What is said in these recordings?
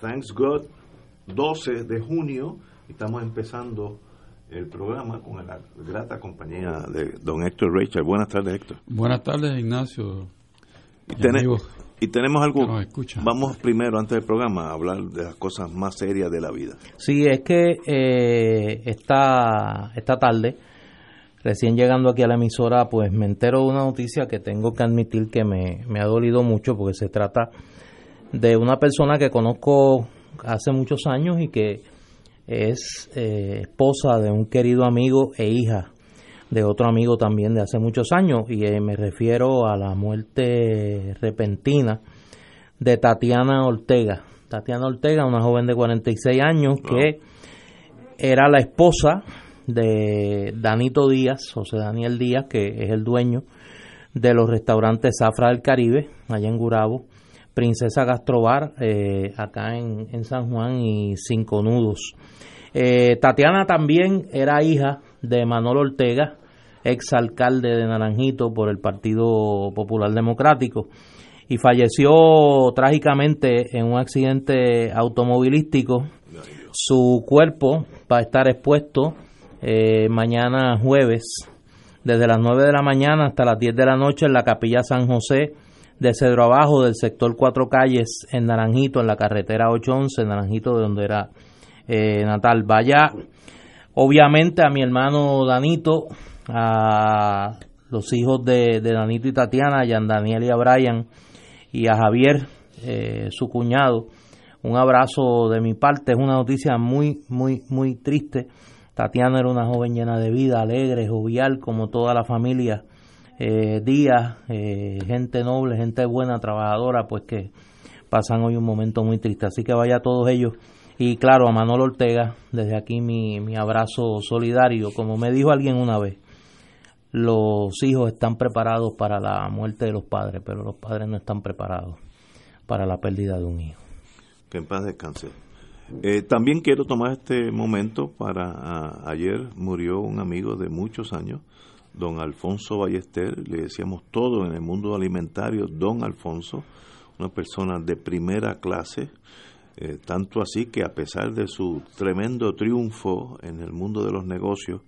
thanks God, 12 de junio, estamos empezando el programa con la grata compañía de don Héctor Rachel. Buenas tardes, Héctor. Buenas tardes, Ignacio. Y, y tenemos algo, vamos primero, antes del programa, a hablar de las cosas más serias de la vida. Sí, es que eh, esta, esta tarde, recién llegando aquí a la emisora, pues me entero de una noticia que tengo que admitir que me, me ha dolido mucho porque se trata de una persona que conozco hace muchos años y que es eh, esposa de un querido amigo e hija de otro amigo también de hace muchos años y eh, me refiero a la muerte repentina de Tatiana Ortega. Tatiana Ortega, una joven de 46 años que era la esposa de Danito Díaz, José Daniel Díaz, que es el dueño de los restaurantes Zafra del Caribe, allá en Gurabo, Princesa Gastrobar, eh, acá en, San Juan y Cinco Nudos. Eh, Tatiana también era hija de Manolo Ortega, exalcalde de Naranjito por el Partido Popular Democrático, y falleció trágicamente en un accidente automovilístico. Su cuerpo va a estar expuesto eh, mañana jueves, desde las 9 de la mañana hasta las 10 de la noche en la Capilla San José de Cedro Abajo, del sector Cuatro Calles, en Naranjito, en la carretera 811, en Naranjito, de donde era eh, natal. Vaya, obviamente, a mi hermano Danito, a los hijos de, Danito y Tatiana, a Daniel y a Brian, y a Javier, eh, su cuñado. Un abrazo de mi parte, es una noticia muy, muy, muy triste. Tatiana era una joven llena de vida, alegre, jovial, como toda la familia eh, días, eh, gente noble, gente buena, trabajadora, pues que pasan hoy un momento muy triste. Así que vaya a todos ellos. Y claro, a Manolo Ortega, desde aquí mi, mi abrazo solidario. Como me dijo alguien una vez, los hijos están preparados para la muerte de los padres, pero los padres no están preparados para la pérdida de un hijo. Que en paz descanse. Eh, también quiero tomar este momento para ayer murió un amigo de muchos años, don Alfonso Ballester, le decíamos todo en el mundo alimentario, don Alfonso, una persona de primera clase, eh, tanto así que a pesar de su tremendo triunfo en el mundo de los negocios,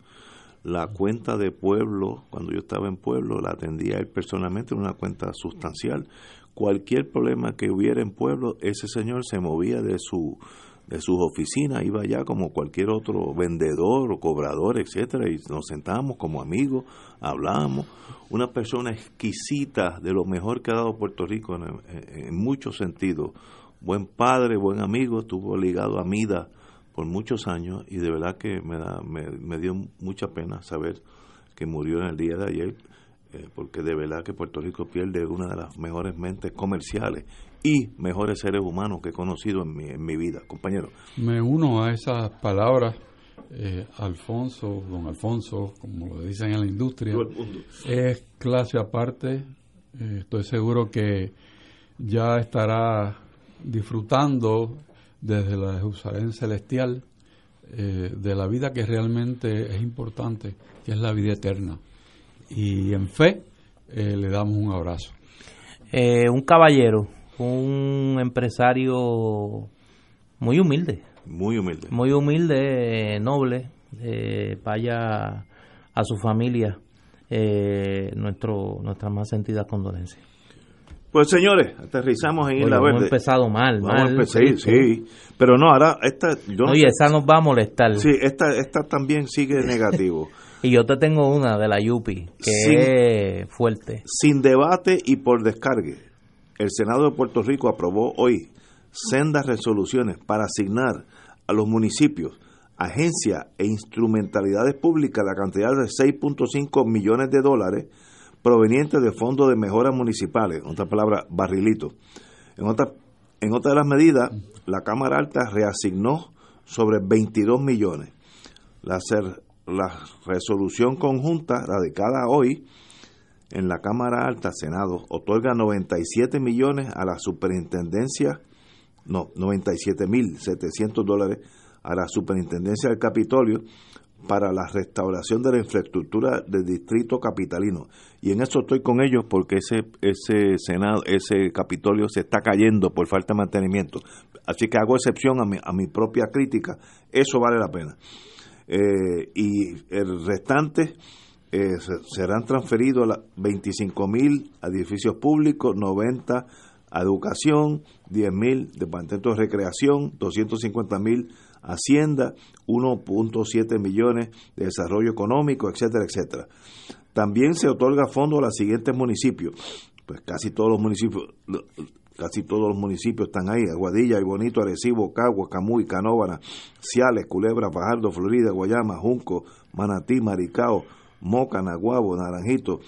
la cuenta de pueblo, cuando yo estaba en pueblo, la atendía él personalmente, una cuenta sustancial. Cualquier problema que hubiera en pueblo, ese señor se movía de su de sus oficinas, iba allá como cualquier otro vendedor o cobrador, etcétera, y nos sentábamos como amigos, hablábamos. Una persona exquisita, de lo mejor que ha dado Puerto Rico en, muchos sentidos. Buen padre, buen amigo, estuvo ligado a Mida por muchos años y de verdad que me, da, me, dio mucha pena saber que murió en el día de ayer, eh, porque de verdad que Puerto Rico pierde una de las mejores mentes comerciales y mejores seres humanos que he conocido en mi, en mi vida, compañero. Me uno a esas palabras, eh, Alfonso, don Alfonso, como lo dicen en la industria, es clase aparte. Eh, estoy seguro que ya estará disfrutando desde la Jerusalén celestial eh, de la vida que realmente es importante, que es la vida eterna. Y en fe le damos un abrazo. un caballero un empresario muy humilde. Muy humilde. Muy humilde, noble. Eh, vaya a su familia eh, nuestro nuestras más sentidas condolencias. Pues señores, aterrizamos en la Verde. Hemos empezado mal, mal. sí, sí, pero no, ahora esta... Yo Oye, esa nos va a molestar. Sí, esta, esta también sigue negativo. y yo te tengo una de la Yupi, que es fuerte. Sin debate y por descargue el Senado de Puerto Rico aprobó hoy sendas resoluciones para asignar a los municipios agencias e instrumentalidades públicas la cantidad de 6.5 millones de dólares provenientes de fondos de mejoras municipales, en otras palabras, barrilito. En otras en otra de las medidas, la Cámara Alta reasignó sobre 22 millones. La, la resolución conjunta radicada hoy en la Cámara Alta, Senado, otorga 97 millones a la superintendencia, no, 97 mil 700 dólares a la superintendencia del Capitolio para la restauración de la infraestructura del distrito capitalino. Y en eso estoy con ellos porque ese, ese Senado, ese Capitolio se está cayendo por falta de mantenimiento. Así que hago excepción a mi, a mi propia crítica. Eso vale la pena. Eh, y el restante eh, serán transferidos a 25 mil a edificios públicos, 90 a educación, 10 mil departamentos de recreación, 250 mil Hacienda, 1.7 millones de desarrollo económico, etcétera, etcétera. También se otorga fondo a los siguientes municipios, pues casi todos los municipios, casi todos los municipios están ahí, Aguadilla, Bonito, Arecibo, Cagua, Camuy, Canóvana, Ciales, Culebra, Fajardo, Florida, Guayama, Junco, Manatí, Maricao, Moca, Naguabo, Naranjito,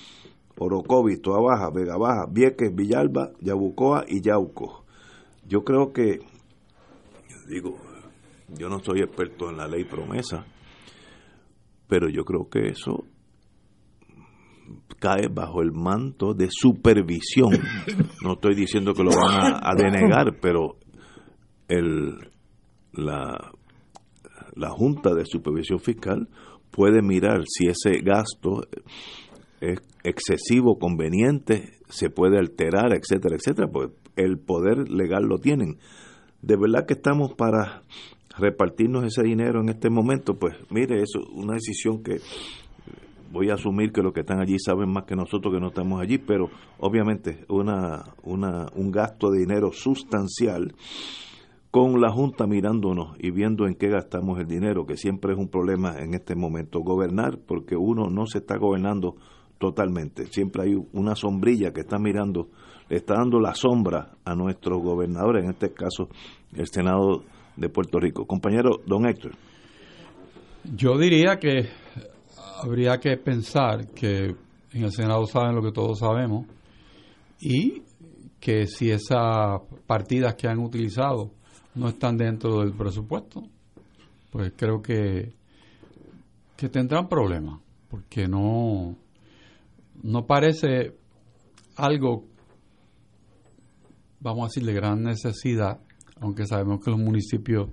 Orocovis, Toa Baja, Vega Baja, Vieques, Villalba, Yabucoa y Yauco. Yo creo que, digo, yo no soy experto en la ley promesa, pero yo creo que eso cae bajo el manto de supervisión. No estoy diciendo que lo van a, denegar, pero el, la, la Junta de Supervisión Fiscal puede mirar si ese gasto es excesivo, conveniente, se puede alterar, etcétera, etcétera, pues el poder legal lo tienen. De verdad que estamos para repartirnos ese dinero en este momento, pues mire, eso es una decisión que voy a asumir que los que están allí saben más que nosotros que no estamos allí, pero obviamente una, una, un gasto de dinero sustancial con la Junta mirándonos y viendo en qué gastamos el dinero, que siempre es un problema en este momento. Gobernar, porque uno no se está gobernando totalmente. Siempre hay una sombrilla que está mirando, le está dando la sombra a nuestros gobernadores, en este caso el Senado de Puerto Rico. Compañero don Héctor. Yo diría que habría que pensar que en el Senado saben lo que todos sabemos y que si esas partidas que han utilizado no están dentro del presupuesto, pues creo que, que tendrán problemas, porque no, no parece algo, vamos a decir, de gran necesidad aunque sabemos que los municipios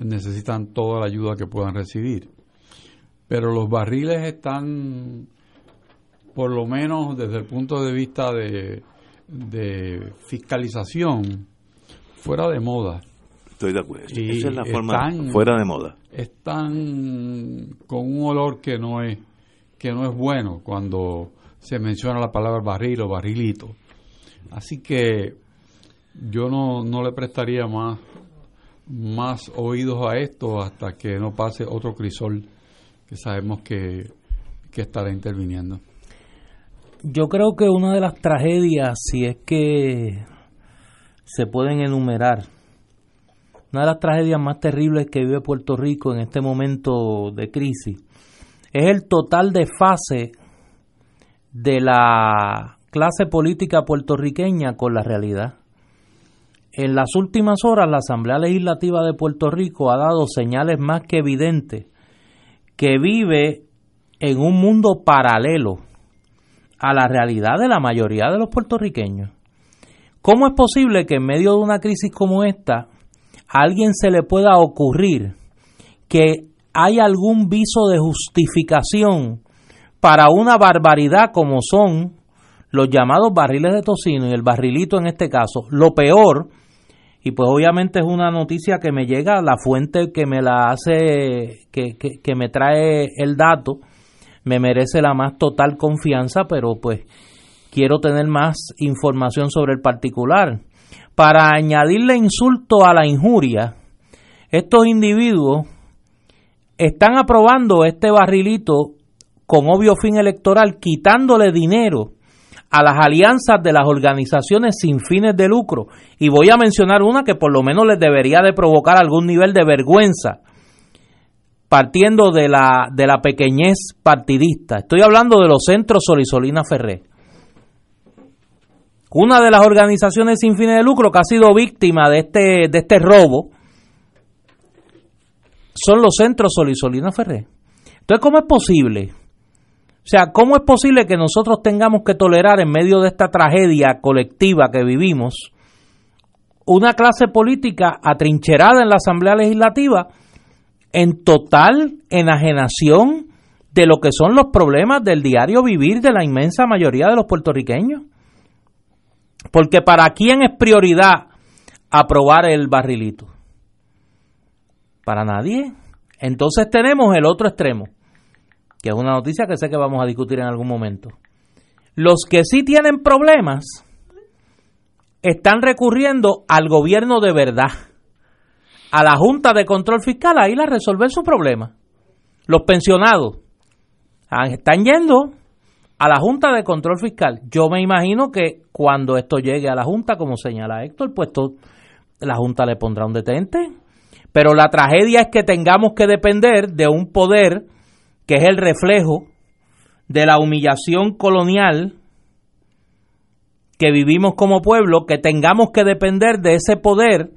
necesitan toda la ayuda que puedan recibir. Pero los barriles están, por lo menos desde el punto de vista de, fiscalización, fuera de moda. Estoy de acuerdo. Esa es la forma fuera de moda. Están con un olor que no es que no es bueno cuando se menciona la palabra barril o barrilito. Así que yo no, no le prestaría más, más oídos a esto hasta que no pase otro crisol que sabemos que, que estará interviniendo. Yo creo que una de las tragedias, si es que se pueden enumerar, una de las tragedias más terribles que vive Puerto Rico en este momento de crisis, es el total desfase de la clase política puertorriqueña con la realidad. En las últimas horas, la Asamblea Legislativa de Puerto Rico ha dado señales más que evidentes que vive en un mundo paralelo a la realidad de la mayoría de los puertorriqueños. ¿Cómo es posible que en medio de una crisis como esta a alguien se le pueda ocurrir que hay algún viso de justificación para una barbaridad como son los llamados barriles de tocino y el barrilito en este caso? Lo peor y pues obviamente es una noticia que me llega, la fuente que me la hace, que, que, me trae el dato, me merece la más total confianza, pero pues quiero tener más información sobre el particular. Para añadirle insulto a la injuria, estos individuos están aprobando este barrilito con obvio fin electoral, quitándole dinero a las alianzas de las organizaciones sin fines de lucro. Y voy a mencionar una que por lo menos les debería de provocar algún nivel de vergüenza, partiendo de la, de la pequeñez partidista. Estoy hablando de los centros Solisolina Ferré. una de las organizaciones sin fines de lucro que ha sido víctima de este, de este robo son los centros Solisolina Ferré. Entonces, ¿cómo es posible? O sea, ¿cómo es posible que nosotros tengamos que tolerar en medio de esta tragedia colectiva que vivimos una clase política atrincherada en la Asamblea Legislativa en total enajenación de lo que son los problemas del diario vivir de la inmensa mayoría de los puertorriqueños? Porque para quién es prioridad aprobar el barrilito? Para nadie. Entonces tenemos el otro extremo que es una noticia que sé que vamos a discutir en algún momento. Los que sí tienen problemas están recurriendo al gobierno de verdad, a la Junta de Control Fiscal, ahí a resolver su problema. Los pensionados están yendo a la Junta de Control Fiscal. Yo me imagino que cuando esto llegue a la Junta, como señala Héctor, pues la Junta le pondrá un detente. Pero la tragedia es que tengamos que depender de un poder que es el reflejo de la humillación colonial que vivimos como pueblo, que tengamos que depender de ese poder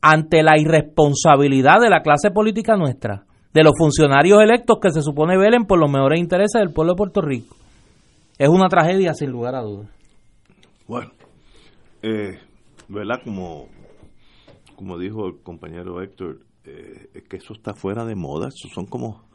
ante la irresponsabilidad de la clase política nuestra, de los funcionarios electos que se supone velen por los mejores intereses del pueblo de Puerto Rico. Es una tragedia sin lugar a dudas. Bueno, eh, ¿verdad? Como, como dijo el compañero Héctor, eh, es que eso está fuera de moda, eso son como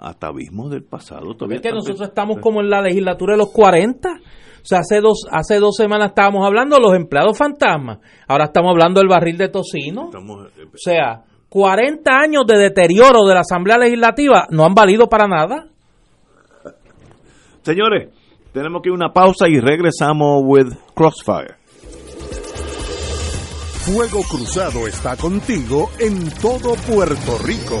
atavismos del pasado. Todavía es que nosotros estamos como en la legislatura de los 40. O sea, hace dos, hace dos semanas estábamos hablando de los empleados fantasmas. Ahora estamos hablando del barril de tocino. Eh, o sea, 40 años de deterioro de la Asamblea Legislativa no han valido para nada. Señores, tenemos que ir a una pausa y regresamos with Crossfire. Fuego Cruzado está contigo en todo Puerto Rico.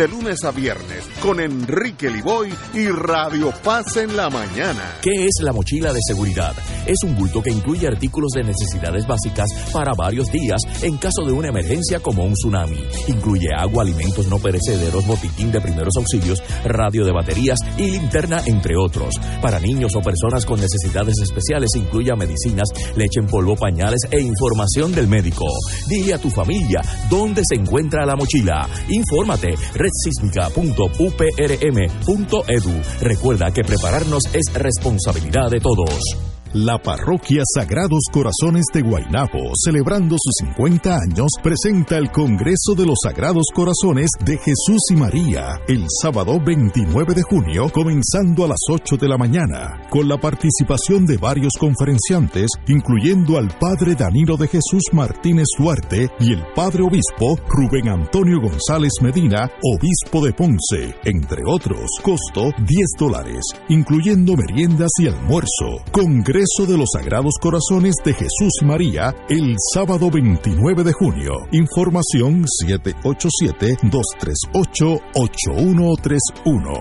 de lunes a viernes con Enrique Liboy y Radio Paz en la mañana. ¿Qué es la mochila de seguridad? Es un bulto que incluye artículos de necesidades básicas para varios días en caso de una emergencia como un tsunami. Incluye agua, alimentos no perecederos, botiquín de primeros auxilios, radio de baterías y linterna, entre otros. Para niños o personas con necesidades especiales incluye medicinas, leche en polvo, pañales e información del médico. Dile a tu familia dónde se encuentra la mochila. Infórmate redsísmica.uprm.edu. Recuerda que prepararnos es responsabilidad de todos. La parroquia Sagrados Corazones de Guaynabo, celebrando sus 50 años, presenta el Congreso de los Sagrados Corazones de Jesús y María el sábado 29 de junio, comenzando a las 8 de la mañana, con la participación de varios conferenciantes, incluyendo al Padre Danilo de Jesús Martínez Duarte y el Padre Obispo Rubén Antonio González Medina, Obispo de Ponce, entre otros. Costo 10 dólares, incluyendo meriendas y almuerzo. Congreso Congreso de los Sagrados Corazones de Jesús y María el sábado 29 de junio. Información 787-238-8131.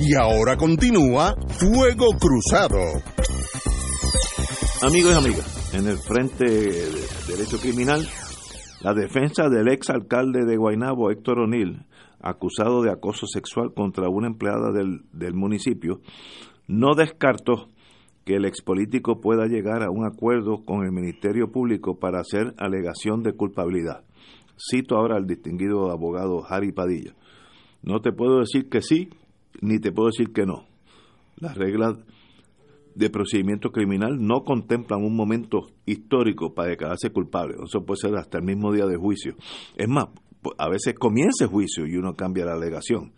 Y ahora continúa Fuego Cruzado. Amigos y amigas, en el Frente de Derecho Criminal, la defensa del ex alcalde de Guaynabo, Héctor O'Neill, acusado de acoso sexual contra una empleada del, del municipio, no descartó que el expolítico pueda llegar a un acuerdo con el Ministerio Público para hacer alegación de culpabilidad. Cito ahora al distinguido abogado Harry Padilla. No te puedo decir que sí, ni te puedo decir que no. Las reglas de procedimiento criminal no contemplan un momento histórico para declararse culpable. Eso puede ser hasta el mismo día de juicio. Es más, a veces comienza el juicio y uno cambia la alegación.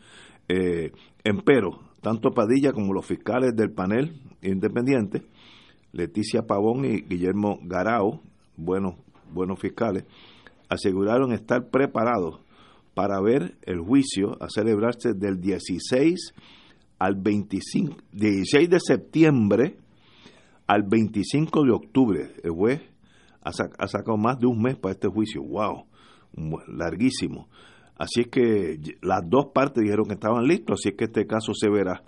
Eh, empero, tanto Padilla como los fiscales del panel independiente, Leticia Pavón y Guillermo Garao, buenos, buenos fiscales, aseguraron estar preparados para ver el juicio a celebrarse del 16 al 25, 16 de septiembre al 25 de octubre. El juez ha, sacado más de un mes para este juicio. ¡Wow! Larguísimo. Así es que las dos partes dijeron que estaban listos, así es que este caso se verá,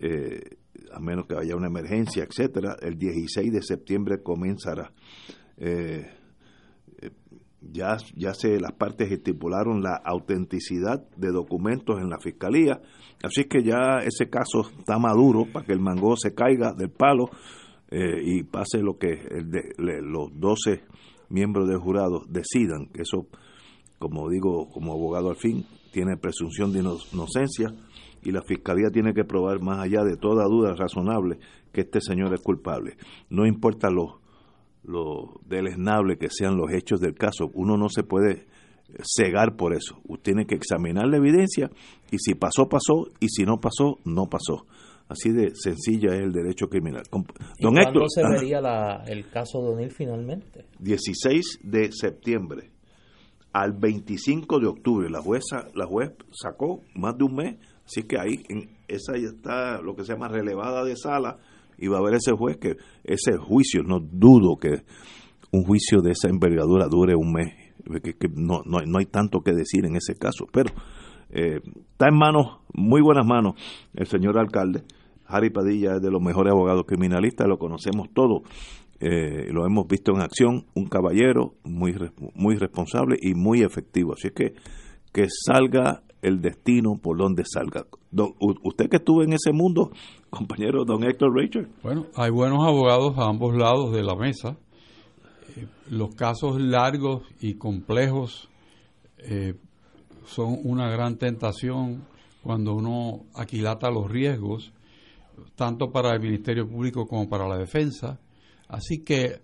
eh, a menos que haya una emergencia, etcétera, el 16 de septiembre comenzará. Eh, ya, ya se, las partes estipularon la autenticidad de documentos en la fiscalía, así que ya ese caso está maduro para que el mango se caiga del palo eh, y pase lo que el de, los 12 miembros del jurado decidan. Eso, como digo, como abogado al fin, tiene presunción de inocencia y la fiscalía tiene que probar más allá de toda duda razonable que este señor es culpable. No importa los lo deleznable que sean los hechos del caso, uno no se puede cegar por eso. Usted tiene que examinar la evidencia y si pasó, pasó y si no pasó, no pasó. Así de sencilla es el derecho criminal. Don ¿Y se vería el caso de O'Neill finalmente? 16 de septiembre al 25 de octubre. La jueza, la juez sacó más de un mes, así que ahí en esa ya está lo que se llama relevada de sala y va a haber ese juez que ese juicio, no dudo que un juicio de esa envergadura dure un mes, que, no, no, hay tanto que decir en ese caso, pero eh, está en manos, muy buenas manos, el señor alcalde. Harry Padilla es de los mejores abogados criminalistas, lo conocemos todos, eh, lo hemos visto en acción, un caballero muy, muy responsable y muy efectivo. Así es que que salga el destino por donde salga. usted que estuvo en ese mundo, compañero don Héctor Rachel. Bueno, hay buenos abogados a ambos lados de la mesa. Eh, los casos largos y complejos eh, son una gran tentación cuando uno aquilata los riesgos, tanto para el Ministerio Público como para la defensa. Así que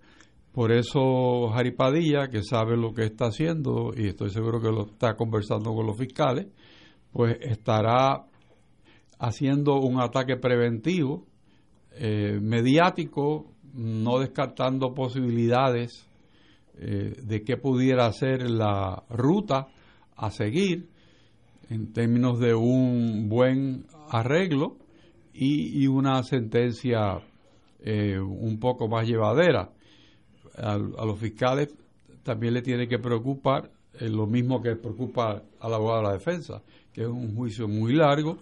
por eso Jari Padilla, que sabe lo que está haciendo y estoy seguro que lo está conversando con los fiscales, pues estará haciendo un ataque preventivo, eh, mediático, no descartando posibilidades eh, de qué pudiera ser la ruta a seguir en términos de un buen arreglo y, una sentencia eh, un poco más llevadera. A, los fiscales también le tiene que preocupar lo mismo que preocupa al abogado de la defensa, que es un juicio muy largo,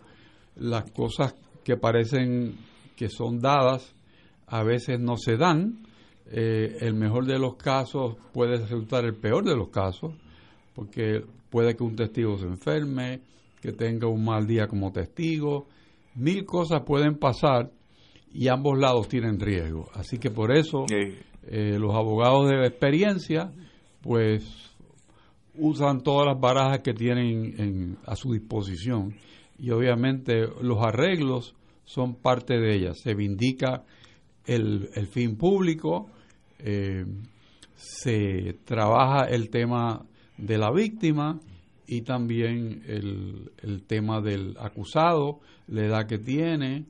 las cosas que parecen que son dadas a veces no se dan, eh, el mejor de los casos puede resultar el peor de los casos, porque puede que un testigo se enferme, que tenga un mal día como testigo, mil cosas pueden pasar y ambos lados tienen riesgo. Así que por eso eh, los abogados de experiencia, pues usan todas las barajas que tienen a su disposición y obviamente los arreglos son parte de ellas. Se vindica el, fin público, eh, se trabaja el tema de la víctima y también el, el tema del acusado, la edad que tiene,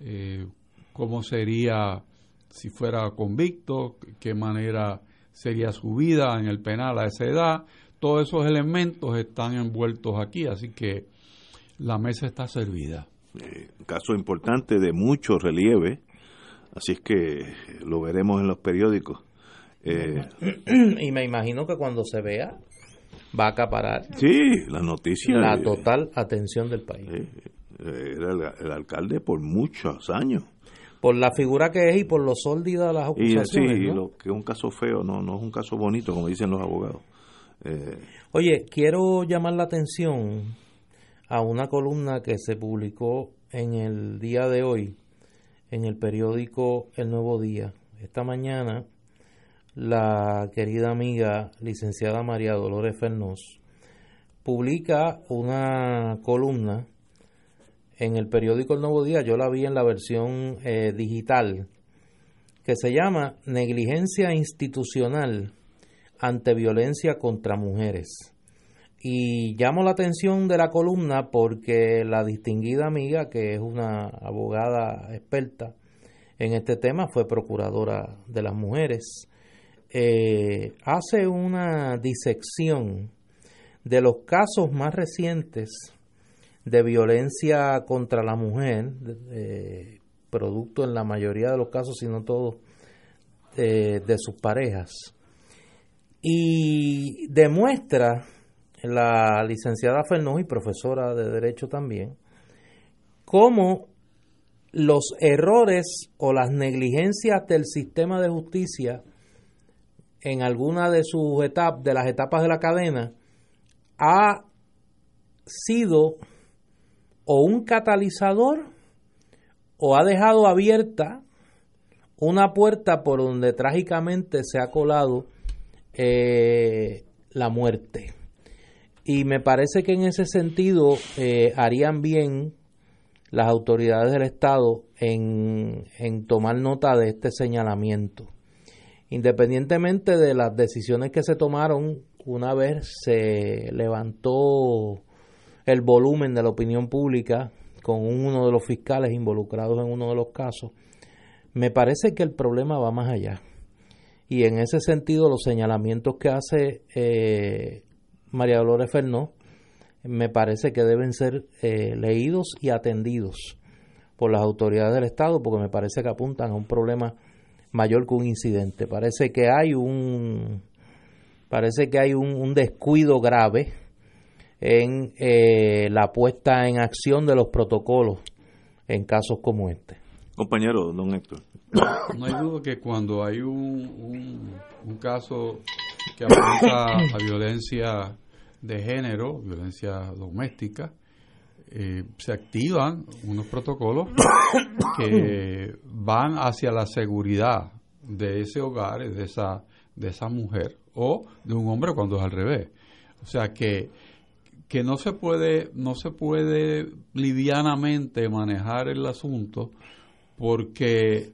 eh, cómo sería si fuera convicto, qué manera sería su vida en el penal a esa edad. Todos esos elementos están envueltos aquí, así que la mesa está servida. Eh, caso importante de mucho relieve, así es que lo veremos en los periódicos. Eh, y me imagino que cuando se vea va a acaparar sí, la noticia la total atención del país. era el alcalde por muchos años por la figura que es y por lo sórdida las acusaciones. Y, sí, lo que es un caso feo, no, no es un caso bonito, como dicen los abogados. Eh, Oye, quiero llamar la atención a una columna que se publicó en el día de hoy en el periódico El Nuevo Día. Esta mañana la querida amiga licenciada María Dolores Fernós publica una columna en el periódico El Nuevo Día, yo la vi en la versión eh, digital, que se llama Negligencia institucional ante violencia contra mujeres. Y llamo la atención de la columna porque la distinguida amiga, que es una abogada experta en este tema, fue procuradora de las mujeres, eh, hace una disección de los casos más recientes de violencia contra la mujer, producto en la mayoría de los casos, si no todos, eh, de sus parejas. Y demuestra la licenciada Fernó y profesora de Derecho también, cómo los errores o las negligencias del sistema de justicia en alguna de sus etapas, de las etapas de la cadena, ha sido o un catalizador o ha dejado abierta una puerta por donde trágicamente se ha colado eh, la muerte. Y me parece que en ese sentido eh, harían bien las autoridades del Estado en, en tomar nota de este señalamiento. Independientemente de las decisiones que se tomaron una vez se levantó el volumen de la opinión pública con uno de los fiscales involucrados en uno de los casos, me parece que el problema va más allá. Y en ese sentido, los señalamientos que hace eh, María Dolores Fernó me parece que deben ser eh, leídos y atendidos por las autoridades del Estado, porque me parece que apuntan a un problema mayor que un incidente. Parece que hay un parece que hay un descuido grave en eh, la puesta en acción de los protocolos en casos como este. Compañero, don Héctor. No hay duda que cuando hay un, un, caso que apunta a violencia de género, violencia doméstica, eh, se activan unos protocolos que van hacia la seguridad de ese hogar, de esa, de esa mujer, o de un hombre cuando es al revés. O sea que que no se puede no se puede livianamente manejar el asunto porque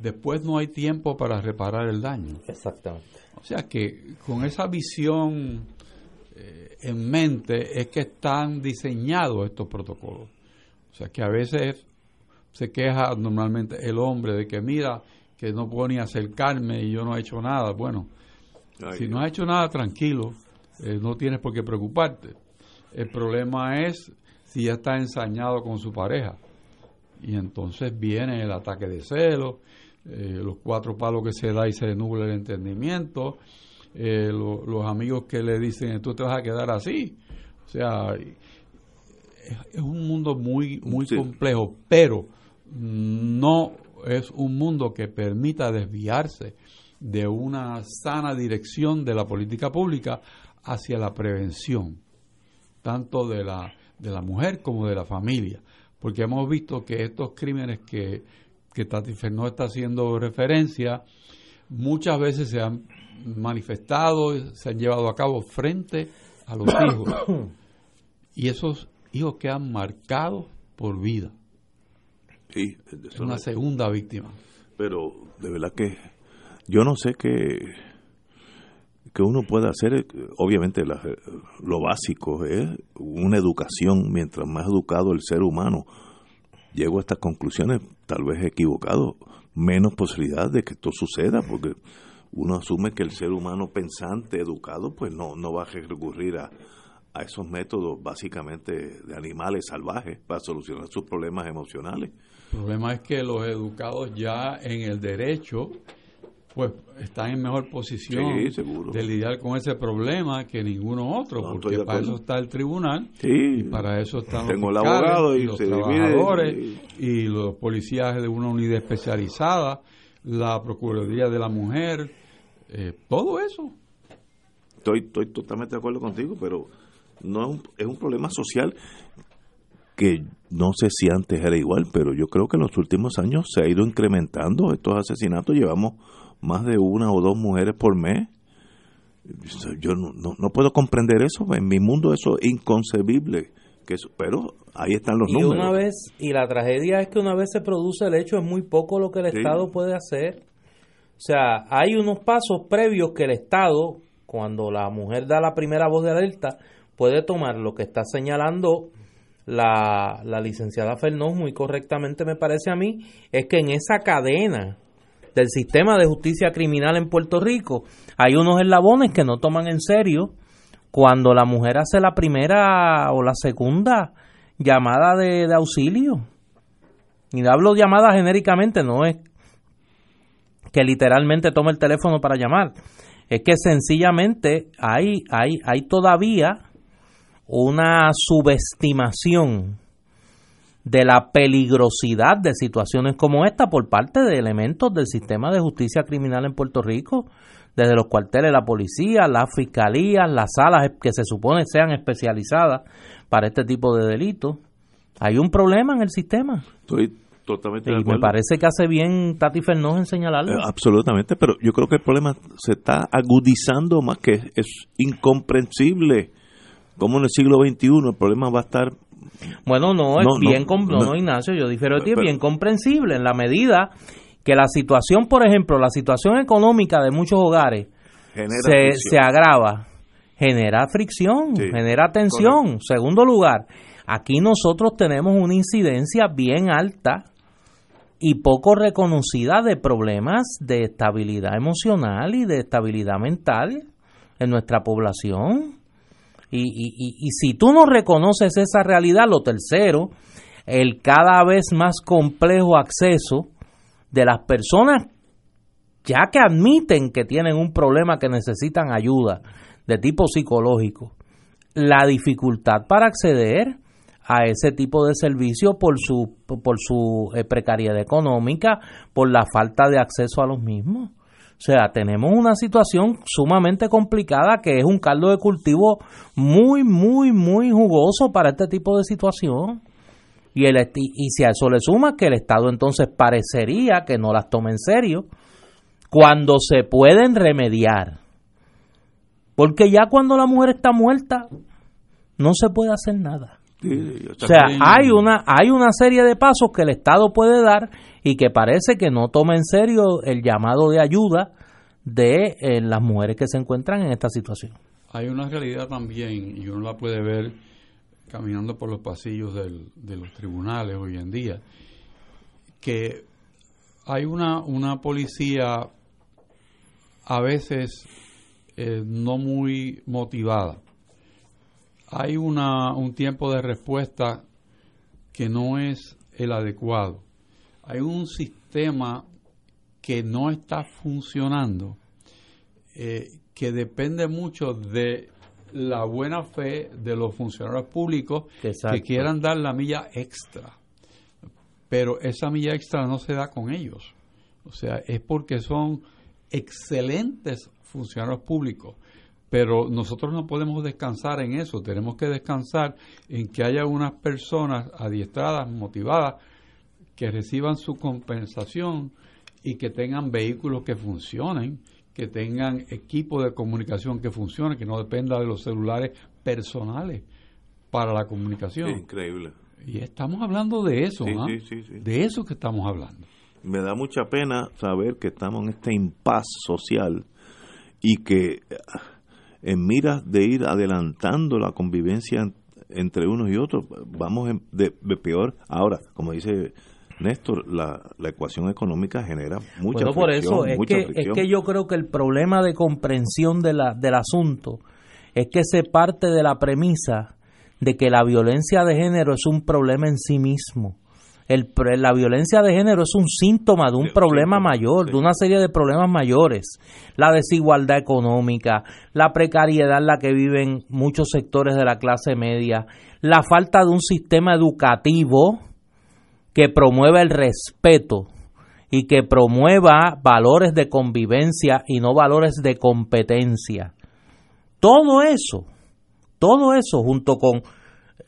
después no hay tiempo para reparar el daño. Exactamente. O sea que con esa visión eh, en mente es que están diseñados estos protocolos. O sea que a veces se queja normalmente el hombre de que mira que no puedo ni acercarme y yo no he hecho nada. Bueno, si no has hecho nada, tranquilo, eh, no tienes por qué preocuparte. El problema es si ya está ensañado con su pareja. Y entonces viene el ataque de celos, eh, los cuatro palos que se da y se nubla el entendimiento, eh, los amigos que le dicen, tú te vas a quedar así. O sea, es, un mundo muy, muy complejo, pero no es un mundo que permita desviarse de una sana dirección de la política pública hacia la prevención tanto de la, de la mujer como de la familia, porque hemos visto que estos crímenes que, que Tati Fernó está haciendo referencia, muchas veces se han manifestado, se han llevado a cabo frente a los hijos. Y esos hijos quedan marcados por vida. Sí, es una segunda víctima. Pero de verdad que yo no sé qué que uno puede hacer, obviamente lo básico es una educación, mientras más educado el ser humano, llego a estas conclusiones, tal vez equivocado, menos posibilidad de que esto suceda, porque uno asume que el ser humano pensante, educado, pues no, no va a recurrir a, a esos métodos básicamente de animales salvajes para solucionar sus problemas emocionales. El problema es que los educados ya en el derecho pues están en mejor posición de lidiar con ese problema que ninguno otro, porque para eso está el tribunal y para eso están los, fiscales, y, los trabajadores y, los policías de una unidad especializada, la Procuraduría de la Mujer, eh, todo eso. Estoy, estoy totalmente de acuerdo contigo, pero no es un, es un problema social que no sé si antes era igual, pero yo creo que en los últimos años se ha ido incrementando estos asesinatos. Llevamos más de una o dos mujeres por mes. Yo no, no, puedo comprender eso. En mi mundo eso es inconcebible. Que pero ahí están los y números. Una vez, y la tragedia es que una vez se produce el hecho, es muy poco lo que el Estado puede hacer. O sea, hay unos pasos previos que el Estado, cuando la mujer da la primera voz de alerta, puede tomar lo que está señalando la, la licenciada Fernón muy correctamente me parece a mí, es que en esa cadena del sistema de justicia criminal en Puerto Rico hay unos eslabones que no toman en serio cuando la mujer hace la primera o la segunda llamada de, de auxilio. Y hablo llamada genéricamente, no es que literalmente tome el teléfono para llamar. Es que sencillamente hay, hay, hay todavía una subestimación de la peligrosidad de situaciones como esta por parte de elementos del sistema de justicia criminal en Puerto Rico, desde los cuarteles de la policía, las fiscalías, las salas que se supone sean especializadas para este tipo de delitos. Hay un problema en el sistema. Estoy totalmente y me parece que hace bien Tati Fernández en señalarlo. Eh, absolutamente, pero yo creo que el problema se está agudizando más que es incomprensible como en el siglo XXI el problema va a estar... Bueno, no, es bien, no, no, Ignacio, yo difiero de ti, es bien comprensible en la medida que la situación, por ejemplo, la situación económica de muchos hogares se, se, agrava, genera fricción, genera tensión. Segundo lugar, aquí nosotros tenemos una incidencia bien alta y poco reconocida de problemas de estabilidad emocional y de estabilidad mental en nuestra población. Y, si tú no reconoces esa realidad, lo tercero, el cada vez más complejo acceso de las personas ya que admiten que tienen un problema que necesitan ayuda de tipo psicológico, la dificultad para acceder a ese tipo de servicio por su, por su eh, precariedad económica, por la falta de acceso a los mismos. O sea, tenemos una situación sumamente complicada que es un caldo de cultivo muy, muy, muy jugoso para este tipo de situación. Y, el, y si a eso le suma que el Estado entonces parecería que no las toma en serio cuando se pueden remediar. Porque ya cuando la mujer está muerta, no se puede hacer nada. O sea, hay una, hay una serie de pasos que el Estado puede dar y que parece que no toma en serio el llamado de ayuda de eh, las mujeres que se encuentran en esta situación. Hay una realidad también, y uno la puede ver caminando por los pasillos de los tribunales hoy en día, que hay una, una policía a veces eh, no muy motivada. Hay una, un tiempo de respuesta que no es el adecuado hay un sistema que no está funcionando, eh, que depende mucho de la buena fe de los funcionarios públicos que quieran dar la milla extra. Pero esa milla extra no se da con ellos. O sea, es porque son excelentes funcionarios públicos. Pero nosotros no podemos descansar en eso. Tenemos que descansar en que haya unas personas adiestradas, motivadas, que reciban su compensación y que tengan vehículos que funcionen, que tengan equipo de comunicación que funcione, que no dependa de los celulares personales para la comunicación. increíble. Y estamos hablando de eso, ¿no? de eso que estamos hablando. Me da mucha pena saber que estamos en este impas social y que en miras de ir adelantando la convivencia entre unos y otros, vamos de peor. Ahora, como dice Néstor, la, la ecuación económica genera mucha bueno, por eso es que, es que yo creo que el problema de comprensión de la, del asunto es que se parte de la premisa de que la violencia de género es un problema en sí mismo. El, la violencia de género es un síntoma de un problema mayor, de una serie de problemas mayores. La desigualdad económica, la precariedad en la que viven muchos sectores de la clase media, la falta de un sistema educativo que promueva el respeto y que promueva valores de convivencia y no valores de competencia. Todo eso, todo eso junto con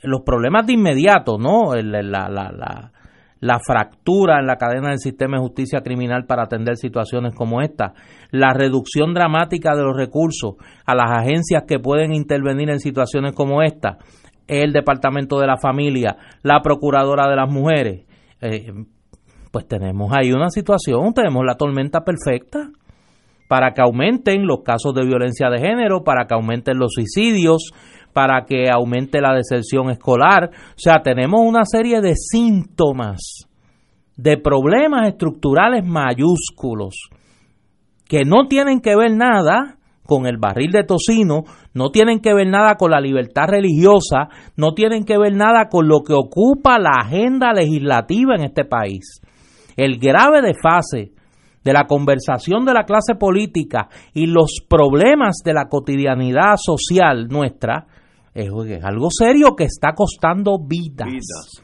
los problemas de inmediato, ¿no? La, la, la, la, fractura en la cadena del sistema de justicia criminal para atender situaciones como esta, la reducción dramática de los recursos a las agencias que pueden intervenir en situaciones como esta, el Departamento de la Familia, la Procuradora de las Mujeres, eh, pues tenemos ahí una situación, tenemos la tormenta perfecta para que aumenten los casos de violencia de género, para que aumenten los suicidios, para que aumente la deserción escolar. O sea, tenemos una serie de síntomas, de problemas estructurales mayúsculos, que no tienen que ver nada con el barril de tocino, no tienen que ver nada con la libertad religiosa, no tienen que ver nada con lo que ocupa la agenda legislativa en este país. El grave desfase de la conversación de la clase política y los problemas de la cotidianidad social nuestra es, algo serio que está costando vidas.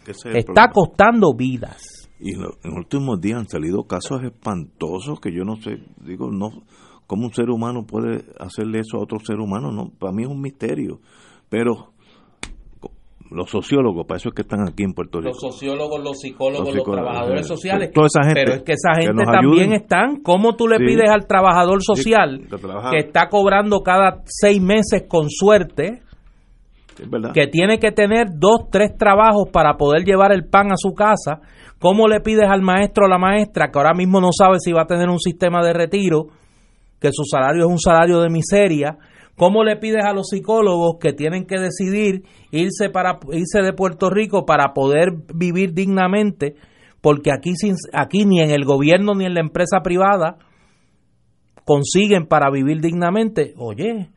está costando vidas. Y en los últimos días han salido casos espantosos que yo no sé, digo, no, ¿cómo un ser humano puede hacerle eso a otro ser humano? No, para mí es un misterio. Pero los sociólogos, para eso es que están aquí en Puerto Rico. Los sociólogos, los psicólogos, los, trabajadores sociales. pero es que esa gente también están. ¿Cómo tú le pides al trabajador social que, está cobrando cada seis meses con suerte? Que tiene que tener dos, tres trabajos para poder llevar el pan a su casa. ¿Cómo le pides al maestro o la maestra que ahora mismo no sabe si va a tener un sistema de retiro, que su salario es un salario de miseria? ¿Cómo le pides a los psicólogos que tienen que decidir irse para irse de Puerto Rico para poder vivir dignamente? Porque aquí aquí ni en el gobierno ni en la empresa privada consiguen para vivir dignamente. Oye,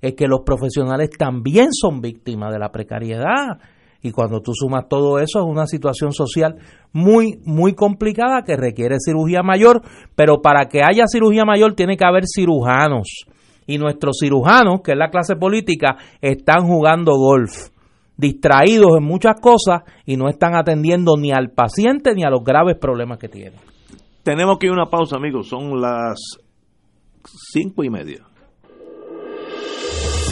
es que los profesionales también son víctimas de la precariedad. Y cuando tú sumas todo eso, es una situación social muy, muy complicada que requiere cirugía mayor, pero para que haya cirugía mayor tiene que haber cirujanos y nuestros cirujanos, que es la clase política, están jugando golf, distraídos en muchas cosas y no están atendiendo ni al paciente ni a los graves problemas que tiene. Tenemos que ir a una pausa, amigos. Son las cinco y media.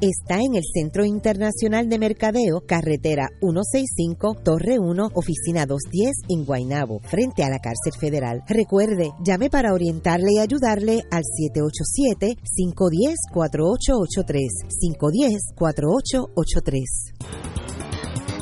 está en el Centro Internacional de Mercadeo, carretera 165, Torre 1, oficina 210 en Guaynabo, frente a la cárcel federal. Recuerde, llame para orientarle y ayudarle al 787-510-4883, 510-4883.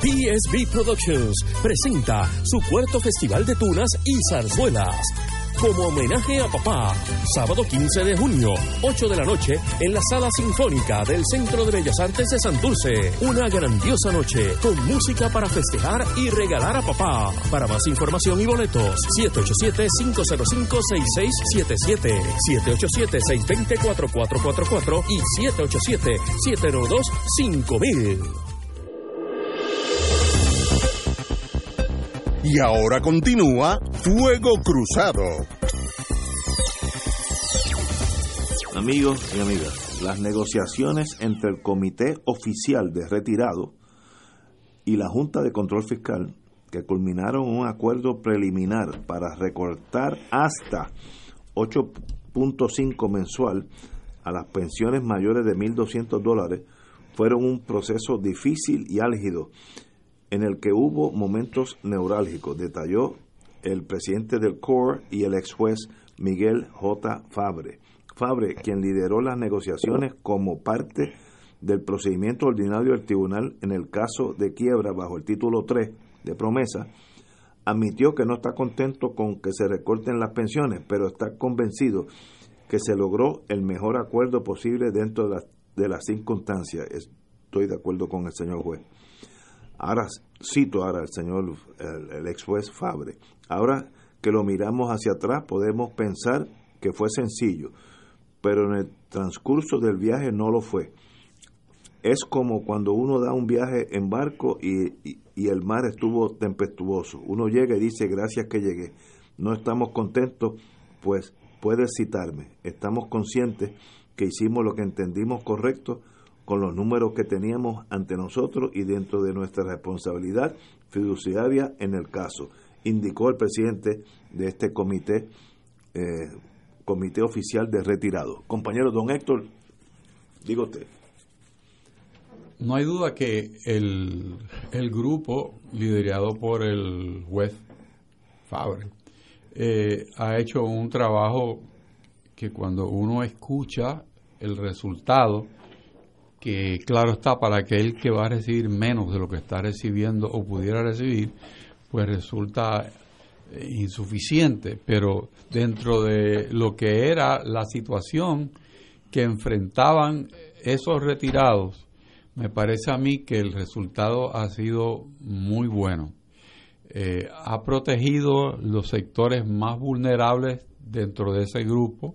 PSB Productions presenta su cuarto festival de tunas y zarzuelas como homenaje a papá. Sábado 15 de junio, 8 de la noche, en la Sala Sinfónica del Centro de Bellas Artes de Santurce. Una grandiosa noche con música para festejar y regalar a papá. Para más información y boletos, 787-505-6677, 787-620-4444 y 787-792-5000. Y ahora continúa Fuego Cruzado. Amigos y amigas, las negociaciones entre el Comité Oficial de Retirado y la Junta de Control Fiscal, que culminaron un acuerdo preliminar para recortar hasta 8.5 mensual a las pensiones mayores de 1.200 dólares, fueron un proceso difícil y álgido en el que hubo momentos neurálgicos, detalló el presidente del CORE y el ex juez Miguel J. Fabre. Fabre, quien lideró las negociaciones como parte del procedimiento ordinario del tribunal en el caso de quiebra bajo el título 3 de promesa, admitió que no está contento con que se recorten las pensiones, pero está convencido que se logró el mejor acuerdo posible dentro de, de las circunstancias. Estoy de acuerdo con el señor juez. Ahora cito ahora al señor, el, ex juez Fabre. Ahora que lo miramos hacia atrás, podemos pensar que fue sencillo, pero en el transcurso del viaje no lo fue. Es como cuando uno da un viaje en barco y, y el mar estuvo tempestuoso. Uno llega y dice, gracias que llegué. No estamos contentos, pues puedes citarme. Estamos conscientes que hicimos lo que entendimos correcto con los números que teníamos ante nosotros y dentro de nuestra responsabilidad fiduciaria en el caso, indicó el presidente de este comité, eh, comité oficial de retirado. Compañero don Héctor, digo usted. No hay duda que el, el grupo liderado por el juez Fabre eh, ha hecho un trabajo que cuando uno escucha el resultado, que claro está para aquel que va a recibir menos de lo que está recibiendo o pudiera recibir, pues resulta eh, insuficiente, pero dentro de lo que era la situación que enfrentaban esos retirados, me parece a mí que el resultado ha sido muy bueno. Eh, ha protegido los sectores más vulnerables dentro de ese grupo,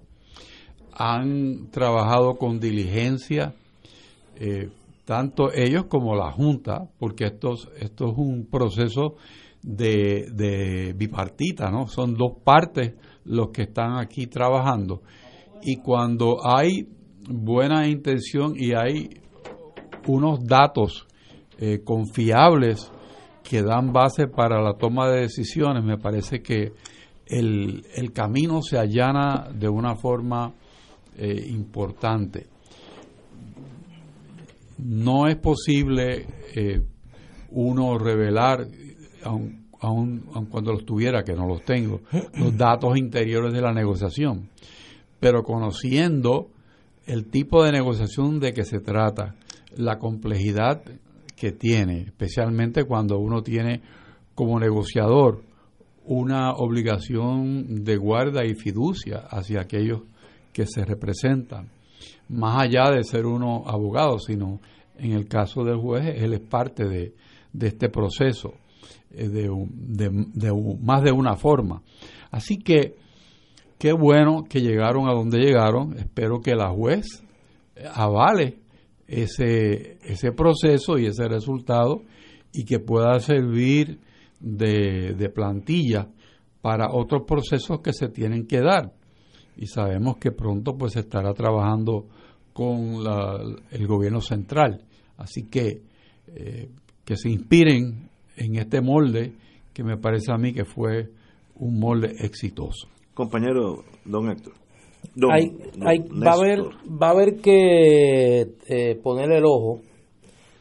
han trabajado con diligencia eh, tanto ellos como la Junta, porque esto, esto es un proceso de, de, bipartita, ¿no? Son dos partes los que están aquí trabajando. Y cuando hay buena intención y hay unos datos eh, confiables que dan base para la toma de decisiones, me parece que el, el camino se allana de una forma eh, importante no es posible eh, uno revelar, aun, cuando los tuviera, que no los tengo, los datos interiores de la negociación. Pero conociendo el tipo de negociación de que se trata, la complejidad que tiene, especialmente cuando uno tiene como negociador una obligación de guarda y fiducia hacia aquellos que se representan más allá de ser uno abogado, sino en el caso del juez, él es parte de, este proceso eh, de, de, más de una forma. Así que qué bueno que llegaron a donde llegaron. Espero que la juez avale ese, ese proceso y ese resultado y que pueda servir de, de plantilla para otros procesos que se tienen que dar y sabemos que pronto pues estará trabajando con el gobierno central. Así que eh, que se inspiren en este molde que me parece a mí que fue un molde exitoso. Compañero don Héctor. va, a haber, va a haber que eh, poner el ojo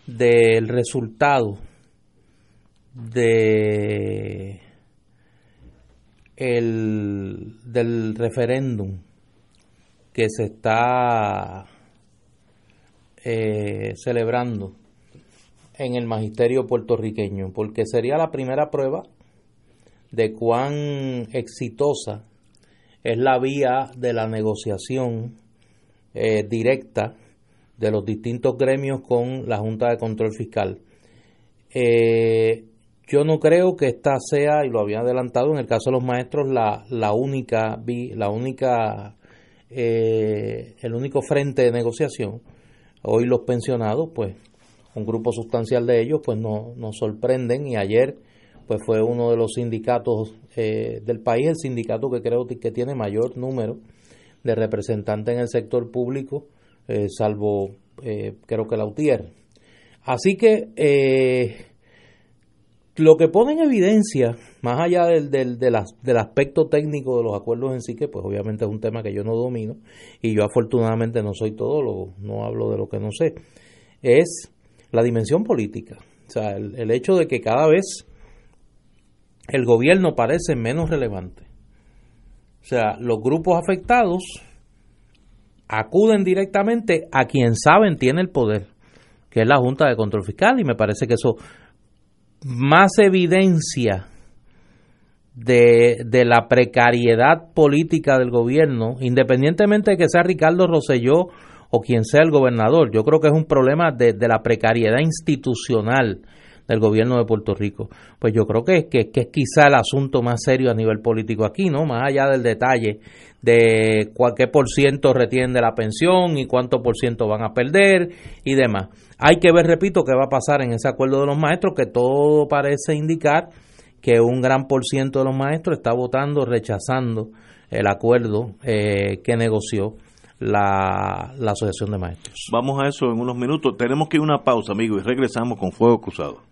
del resultado de el, del referéndum que se está eh, celebrando en el magisterio puertorriqueño, porque sería la primera prueba de cuán exitosa es la vía de la negociación eh, directa de los distintos gremios con la Junta de Control Fiscal. Eh, yo no creo que esta sea, y lo había adelantado en el caso de los maestros, la, la única, la única eh, el único frente de negociación. Hoy los pensionados, pues un grupo sustancial de ellos, pues no, nos sorprenden y ayer pues fue uno de los sindicatos eh, del país, el sindicato que creo que tiene mayor número de representantes en el sector público, eh, salvo creo que la UTIER. Así que lo que pone en evidencia, más allá del, del, del, aspecto técnico de los acuerdos en sí, que pues obviamente es un tema que yo no domino y yo afortunadamente no soy todólogo, no hablo de lo que no sé, es la dimensión política. O sea, el, el hecho de que cada vez el gobierno parece menos relevante. O sea, los grupos afectados acuden directamente a quien saben tiene el poder, que es la Junta de Control Fiscal, y me parece que eso más evidencia de, de, la precariedad política del gobierno, independientemente de que sea Ricardo Rosselló o quien sea el gobernador. Yo creo que es un problema de, de la precariedad institucional del gobierno de Puerto Rico. Pues yo creo que, que, que, es quizá el asunto más serio a nivel político aquí, ¿no? Más allá del detalle de qué por ciento retienen de la pensión y cuánto por ciento van a perder y demás. Hay que ver, repito, qué va a pasar en ese acuerdo de los maestros, que todo parece indicar que un gran por ciento de los maestros está votando, rechazando el acuerdo eh, que negoció la, la Asociación de Maestros. Vamos a eso en unos minutos. Tenemos que ir a una pausa, amigo, y regresamos con Fuego Cruzado.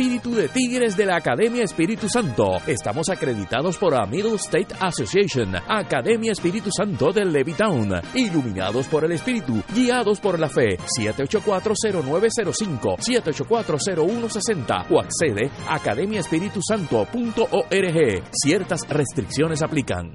Espíritu de Tigres de la Academia Espíritu Santo. Estamos acreditados por la Middle State Association, Academia Espíritu Santo de Levittown, iluminados por el Espíritu, guiados por la fe. 7840905, 7840160 o accede a academiaespiritusanto.org. Ciertas restricciones aplican.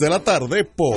de la tarde por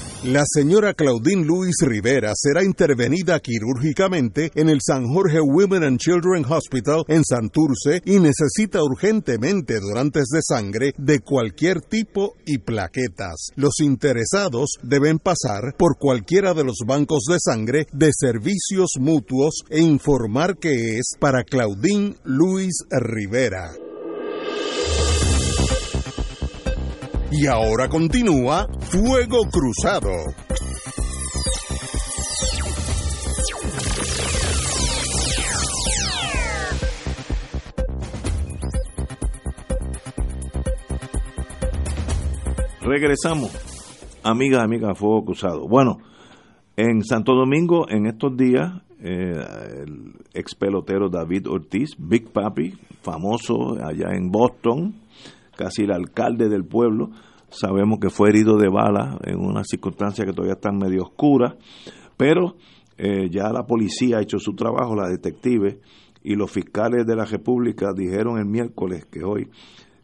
La señora Claudine Luis Rivera será intervenida quirúrgicamente en el San Jorge Women and Children Hospital en Santurce y necesita urgentemente donantes de sangre de cualquier tipo y plaquetas. Los interesados deben pasar por cualquiera de los bancos de sangre de servicios mutuos e informar que es para Claudine Luis Rivera. Y ahora continúa Fuego Cruzado. Regresamos, amigas, amigas, Fuego Cruzado. Bueno, en Santo Domingo, en estos días, eh, el ex pelotero David Ortiz, Big Papi, famoso allá en Boston, casi el alcalde del pueblo, sabemos que fue herido de bala en una circunstancia que todavía está medio oscura, pero eh, ya la policía ha hecho su trabajo, la detective y los fiscales de la República dijeron el miércoles que hoy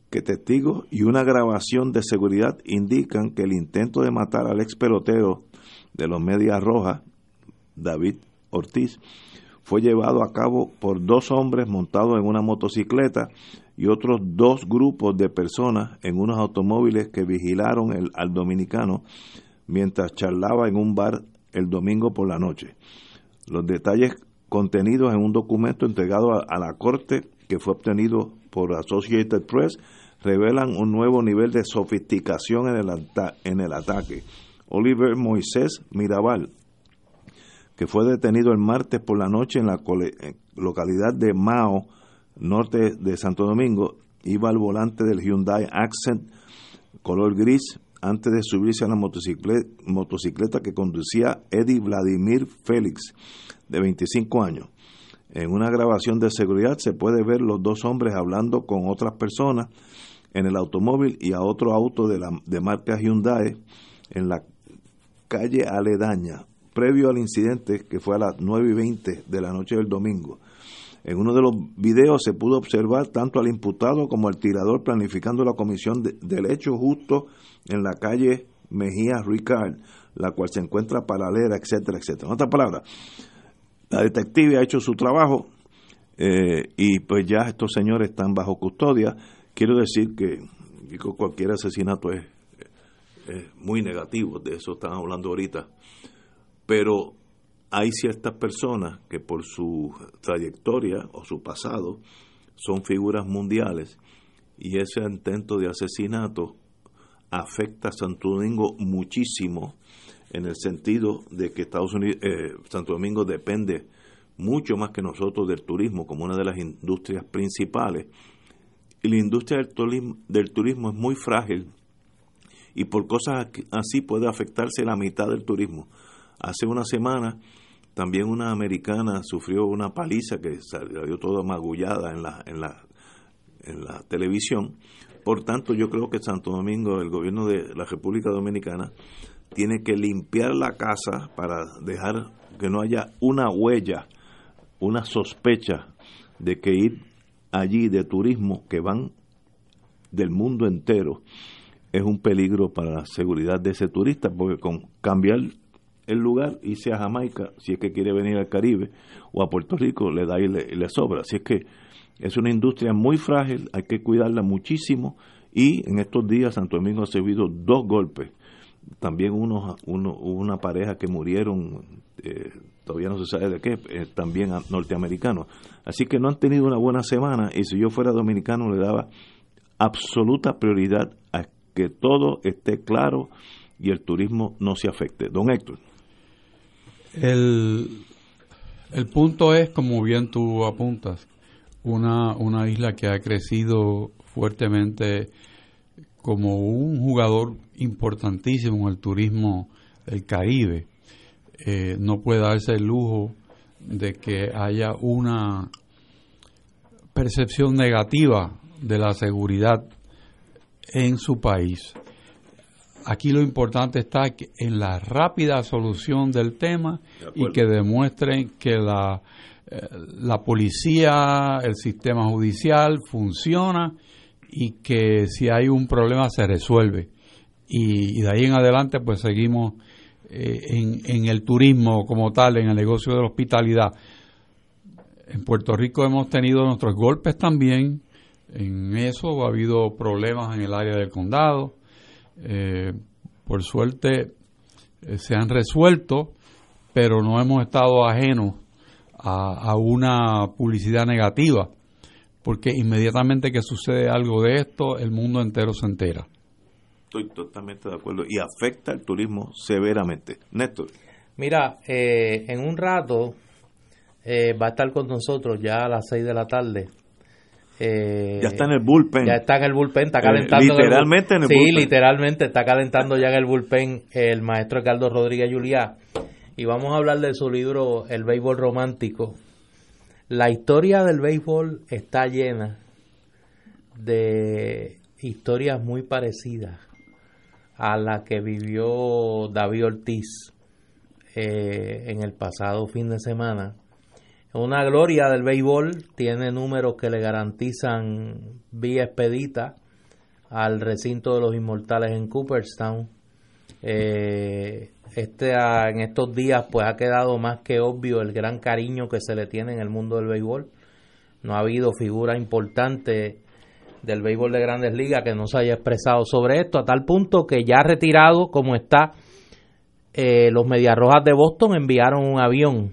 que testigos y una grabación de seguridad indican que el intento de matar al ex pelotero de los Medias Rojas, David Ortiz, fue llevado a cabo por dos hombres montados en una motocicleta y otros dos grupos de personas en unos automóviles que vigilaron el, al dominicano mientras charlaba en un bar el domingo por la noche. Los detalles contenidos en un documento entregado a, la Corte que fue obtenido por Associated Press revelan un nuevo nivel de sofisticación en el, en el ataque. Oliver Moisés Mirabal, que fue detenido el martes por la noche en la localidad de Mao, norte de Santo Domingo, iba al volante del Hyundai Accent color gris antes de subirse a la motocicleta, que conducía Eddie Vladimir Félix, de 25 años. En una grabación de seguridad se puede ver los dos hombres hablando con otras personas en el automóvil y a otro auto de, la, de marca Hyundai en la calle aledaña, previo al incidente que fue a las 9 y 20 de la noche del domingo. En uno de los videos se pudo observar tanto al imputado como al tirador planificando la comisión del hecho justo en la calle Mejía Ricard, la cual se encuentra paralela, etcétera, etcétera. En otras palabras, la detective ha hecho su trabajo eh, y pues ya estos señores están bajo custodia. Quiero decir que, cualquier asesinato es, es, muy negativo, de eso están hablando ahorita, pero hay ciertas personas que por su trayectoria o su pasado son figuras mundiales y ese intento de asesinato afecta a Santo Domingo muchísimo en el sentido de que Estados Unidos, eh, Santo Domingo depende mucho más que nosotros del turismo como una de las industrias principales. Y la industria del turismo, del turismo es muy frágil y por cosas así puede afectarse la mitad del turismo. Hace una semana también una americana sufrió una paliza que salió toda magullada en la, en la, en la televisión. Por tanto, yo creo que Santo Domingo, el gobierno de la República Dominicana, tiene que limpiar la casa para dejar que no haya una huella, una sospecha de que ir allí de turismo que van del mundo entero es un peligro para la seguridad de ese turista, porque con cambiar el lugar, irse a Jamaica, si es que quiere venir al Caribe, o a Puerto Rico, le da y le, sobra. Así es que es una industria muy frágil, hay que cuidarla muchísimo, y en estos días Santo Domingo ha recibido dos golpes también uno, una pareja que murieron, eh, todavía no se sabe de qué, eh, también norteamericanos. Así que no han tenido una buena semana y si yo fuera dominicano le daba absoluta prioridad a que todo esté claro y el turismo no se afecte. Don Héctor. El, el punto es, como bien tú apuntas, una, una isla que ha crecido fuertemente como un jugador importantísimo en el turismo del Caribe. Eh, no puede darse el lujo de que haya una percepción negativa de la seguridad en su país. Aquí lo importante está en la rápida solución del tema y que demuestren que la, eh, la policía, el sistema judicial funciona y que si hay un problema se resuelve. Y, de ahí en adelante pues seguimos eh, en, en el turismo como tal, en el negocio de la hospitalidad. En Puerto Rico hemos tenido nuestros golpes también, en eso ha habido problemas en el área del condado. Eh, por suerte eh, se han resuelto, pero no hemos estado ajenos a, a una publicidad negativa porque inmediatamente que sucede algo de esto, el mundo entero se entera. Estoy totalmente de acuerdo y afecta al turismo severamente. Néstor. Mira, eh, en un rato eh, va a estar con nosotros ya a las 6 de la tarde Eh, ya está en el bullpen. Ya está en el bullpen, está calentando. literalmente en el, bullpen. Sí, literalmente está calentando ya en el bullpen el maestro Ricardo Rodríguez Juliá. Y vamos a hablar de su libro El béisbol romántico. La historia del béisbol está llena de historias muy parecidas a la que vivió David Ortiz eh, en el pasado fin de semana. Una gloria del béisbol, tiene números que le garantizan vía expedita al recinto de los inmortales en Cooperstown. Eh, este, en estos días pues ha quedado más que obvio el gran cariño que se le tiene en el mundo del béisbol. No ha habido figura importante del béisbol de grandes ligas que no se haya expresado sobre esto, a tal punto que ya retirado como está, eh, los Rojas de Boston enviaron un avión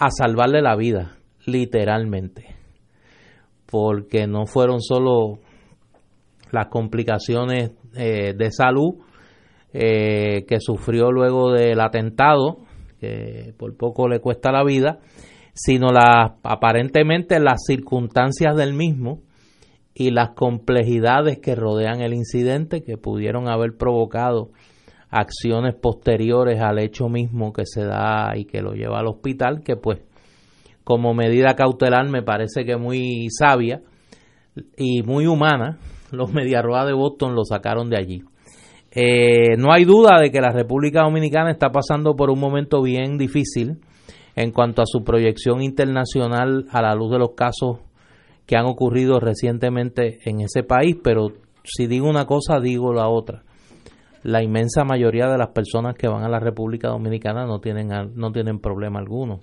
a salvarle la vida, literalmente, porque no fueron solo las complicaciones eh, de salud eh, que sufrió luego del atentado, que por poco le cuesta la vida, sino las aparentemente las circunstancias del mismo y las complejidades que rodean el incidente que pudieron haber provocado acciones posteriores al hecho mismo que se da y que lo lleva al hospital, que pues como medida cautelar me parece que muy sabia y muy humana, los Mediarroa de Boston lo sacaron de allí. Eh, no hay duda de que la República Dominicana está pasando por un momento bien difícil en cuanto a su proyección internacional a la luz de los casos que han ocurrido recientemente en ese país, pero si digo una cosa, digo la otra. La inmensa mayoría de las personas que van a la República Dominicana no tienen, no tienen problema alguno.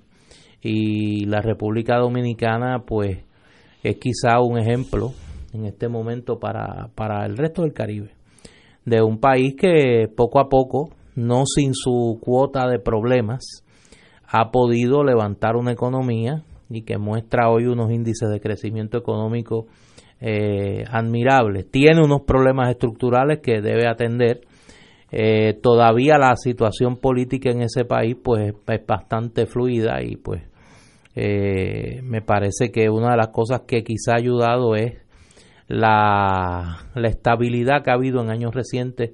Y la República Dominicana, pues, es quizá un ejemplo en este momento para, para el resto del Caribe. De un país que poco a poco, no sin su cuota de problemas, ha podido levantar una economía y que muestra hoy unos índices de crecimiento económico eh, admirables. Tiene unos problemas estructurales que debe atender. Eh, todavía la situación política en ese país pues es bastante fluida y pues eh, me parece que una de las cosas que quizá ha ayudado es la, la estabilidad que ha habido en años recientes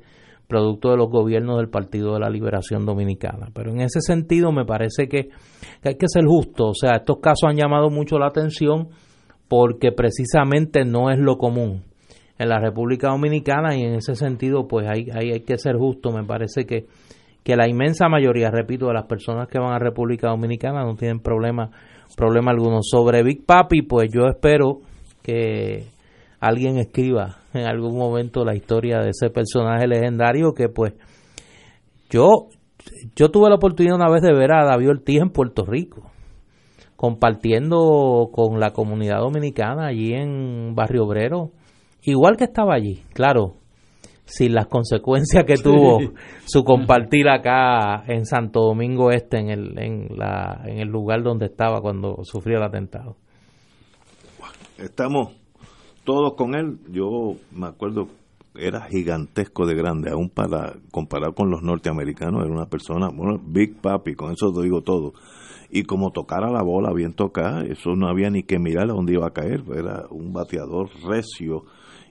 producto de los gobiernos del Partido de la Liberación Dominicana. Pero en ese sentido me parece que, hay que ser justo, o sea, estos casos han llamado mucho la atención porque precisamente no es lo común en la República Dominicana y en ese sentido pues hay, hay, que ser justo, me parece que, que la inmensa mayoría, repito, de las personas que van a República Dominicana no tienen problema, problema alguno. Sobre Big Papi, pues yo espero que alguien escriba en algún momento la historia de ese personaje legendario que pues yo yo tuve la oportunidad una vez de ver a David Ortiz en Puerto Rico compartiendo con la comunidad dominicana allí en Barrio Obrero igual que estaba allí claro sin las consecuencias que tuvo su compartir acá en Santo Domingo Este en el en la en el lugar donde estaba cuando sufrió el atentado. Estamos todos con él, yo me acuerdo, era gigantesco de grande, aún para comparar con los norteamericanos, era una persona, bueno, Big Papi, con eso te digo todo. Y como tocara la bola bien tocada, eso no había ni que mirar a dónde iba a caer, era un bateador recio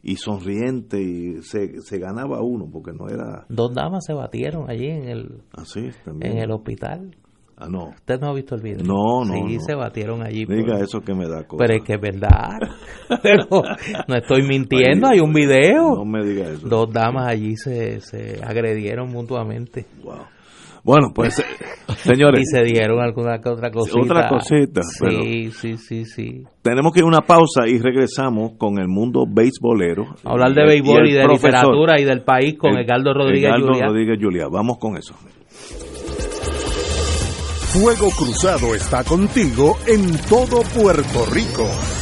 y sonriente y se, se ganaba uno porque no era dos damas se batieron allí en el Así, ah, en el hospital Ah, no. Usted no ha visto el video. No, no. Sí, se batieron allí. Diga eso que me da cosa. Pero es que es verdad. Pero no estoy mintiendo, hay un video. No me diga eso. Dos damas allí se, se agredieron mutuamente. Wow. Bueno, pues, eh, señores. y se dieron alguna otra cosita. Otra cosita. Sí, sí, sí, sí. Tenemos que ir a una pausa y regresamos con el mundo beisbolero. Hablar de béisbol y, de literatura y del país con Edgardo Rodríguez Edgardo Rodríguez Julia. Vamos con eso. Fuego Cruzado está contigo en todo Puerto Rico.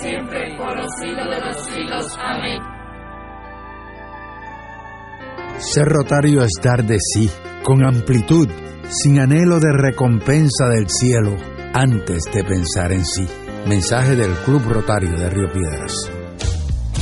siempre, por de los siglos. Amén. Ser rotario es dar de sí, con amplitud, sin anhelo de recompensa del cielo, antes de pensar en sí. Mensaje del Club Rotario de Río Piedras.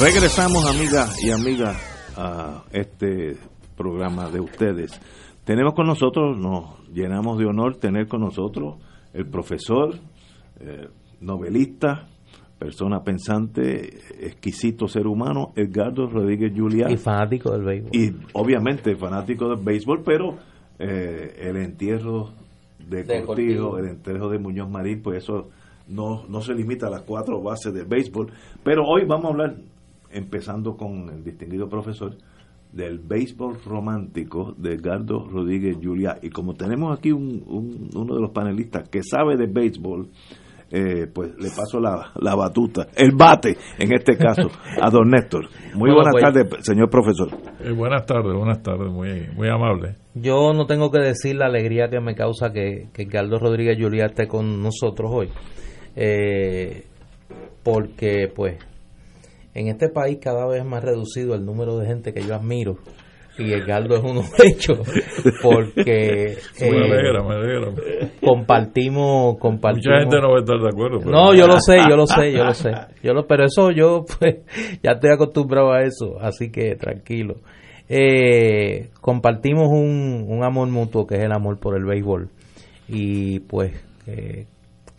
Regresamos, amigas y amigas, a este programa de ustedes. Tenemos con nosotros, nos llenamos de honor tener con nosotros el profesor, eh, novelista, persona pensante, exquisito ser humano, Edgardo Rodríguez Julián. Y fanático del béisbol. Y obviamente fanático del béisbol, pero eh, el entierro de, De Cortijo, Cortijo. el entierro de Muñoz Marín, pues eso no, no se limita a las cuatro bases del béisbol. Pero hoy vamos a hablar, empezando con el distinguido profesor, del béisbol romántico de Edgardo Rodríguez Juliá. Y como tenemos aquí un, un- uno de los panelistas que sabe de béisbol, eh, pues le paso la, la batuta, el bate en este caso, a don Néstor. Muy Bueno, buenas pues- tardes, señor profesor. Eh, buenas tardes, buenas tardes, muy, muy amable. Yo no tengo que decir la alegría que me causa que, que Carlos Rodríguez Juliá esté con nosotros hoy. Eh, porque, pues, en este país cada vez es más reducido el número de gente que yo admiro. Y Edgardo es uno de ellos. Porque me eh, alegra, me alegra. compartimos, compartimos. Mucha gente no va a estar de acuerdo. pero- No, yo lo sé, yo lo sé, yo lo sé. Yo lo, pero eso yo pues ya estoy acostumbrado a eso, así que tranquilo. Eh, compartimos un, un amor mutuo que es el amor por el béisbol y pues eh,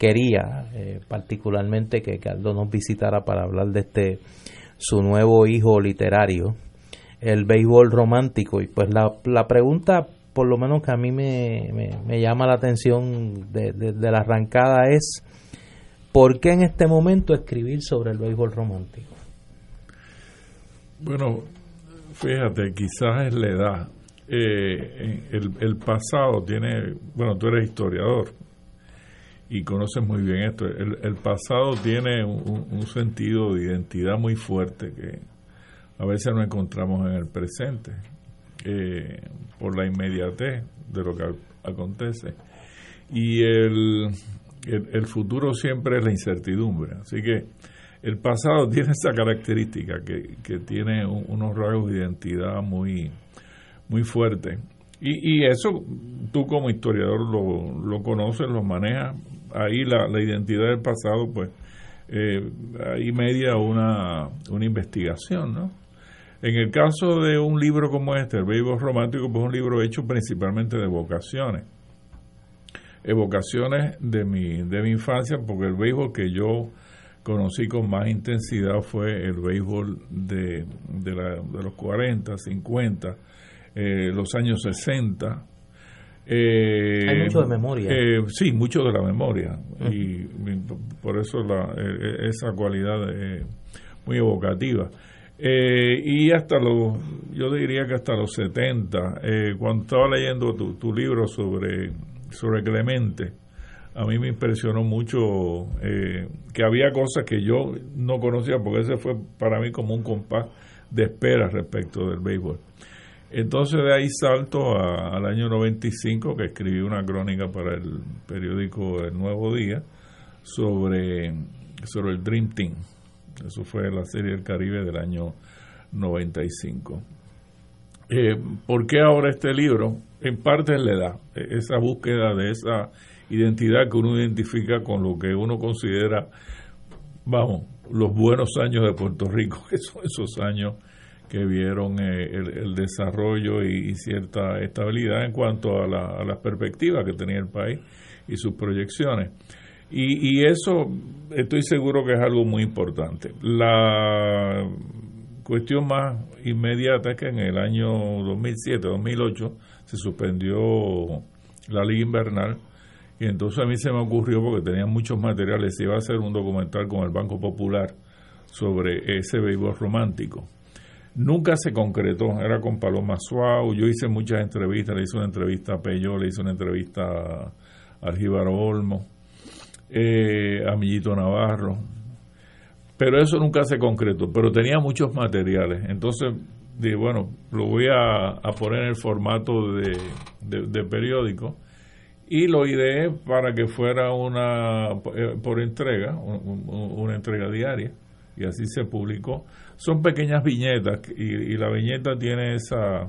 quería eh, particularmente que Carlos nos visitara para hablar de este su nuevo hijo literario, el béisbol romántico y pues la, la pregunta por lo menos que a mí me, me, llama la atención de, de- de la arrancada es ¿por qué en este momento escribir sobre el béisbol romántico? Bueno, fíjate, quizás es la edad. Eh, el, el pasado tiene, bueno, tú eres historiador y conoces muy bien esto. El, pasado tiene un, sentido de identidad muy fuerte que a veces no encontramos en el presente eh, por la inmediatez de lo que acontece. Y el, el, futuro siempre es la incertidumbre. Así que el pasado tiene esa característica que, que tiene un- unos rasgos de identidad muy, muy fuertes. Y, y eso tú como historiador lo, lo conoces, lo manejas ahí la, la identidad del pasado, pues, eh, ahí media una, una investigación, ¿no? En el caso de un libro como este, El Béisbol Romántico, pues es un libro hecho principalmente de vocaciones. Evocaciones de mi, de mi infancia, porque el béisbol que yo conocí con más intensidad fue el béisbol de, de, de los 40, 50, eh, los años 60. Eh, Hay mucho de memoria. Eh, sí, mucho de la memoria. Y por eso la, eh, esa cualidad es muy evocativa. y hasta los, yo diría que hasta los 70, cuando estaba leyendo tu, tu libro sobre, sobre Clemente, a mí me impresionó mucho eh, que había cosas que yo no conocía, porque ese fue para mí como un compás de espera respecto del béisbol. Entonces de ahí salto al año 95, que escribí una crónica para el periódico El Nuevo Día sobre, sobre el Dream Team. Eso fue la serie del Caribe del año 95. Eh, ¿Por qué ahora este libro? En parte le da esa búsqueda de esa identidad que uno identifica con lo que uno considera, vamos, los buenos años de Puerto Rico, que son esos años que vieron eh, el, desarrollo y, cierta estabilidad en cuanto a, la, las perspectivas que tenía el país y sus proyecciones. Y, y, eso estoy seguro que es algo muy importante. La cuestión más inmediata es que en el año 2007-2008 se suspendió la liga invernal y entonces a mí se me ocurrió, porque tenía muchos materiales, iba a hacer un documental con el Banco Popular sobre ese béisbol romántico. Nunca se concretó, era con Paloma Suau, yo hice muchas entrevistas, le hice una entrevista a Peyo, le hice una entrevista a Aljíbaro Olmo, eh, a Millito Navarro, pero eso nunca se concretó, pero tenía muchos materiales, entonces dije, bueno, lo voy a, poner en el formato de, de periódico, y lo ideé para que fuera una eh, por entrega, una entrega diaria, y así se publicó. Son pequeñas viñetas y, la viñeta tiene esa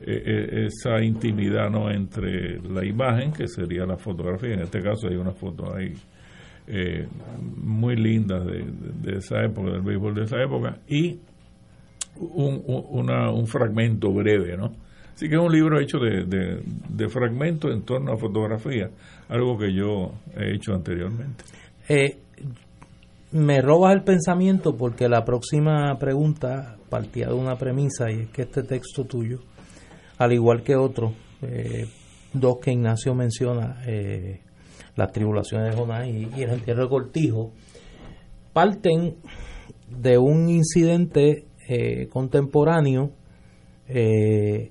eh, eh, esa intimidad no entre la imagen que sería la fotografía. En este caso hay una foto ahí muy linda de, esa época del béisbol de esa época y un, un fragmento breve no Así que es un libro hecho de, fragmentos en torno a fotografía, algo que yo he hecho anteriormente. Eh, me robas el pensamiento porque la próxima pregunta partía de una premisa y es que este texto tuyo, al igual que otro, eh, dos que Ignacio menciona, eh, las tribulaciones de Jonás y, el entierro de Cortijo, parten de un incidente contemporáneo eh,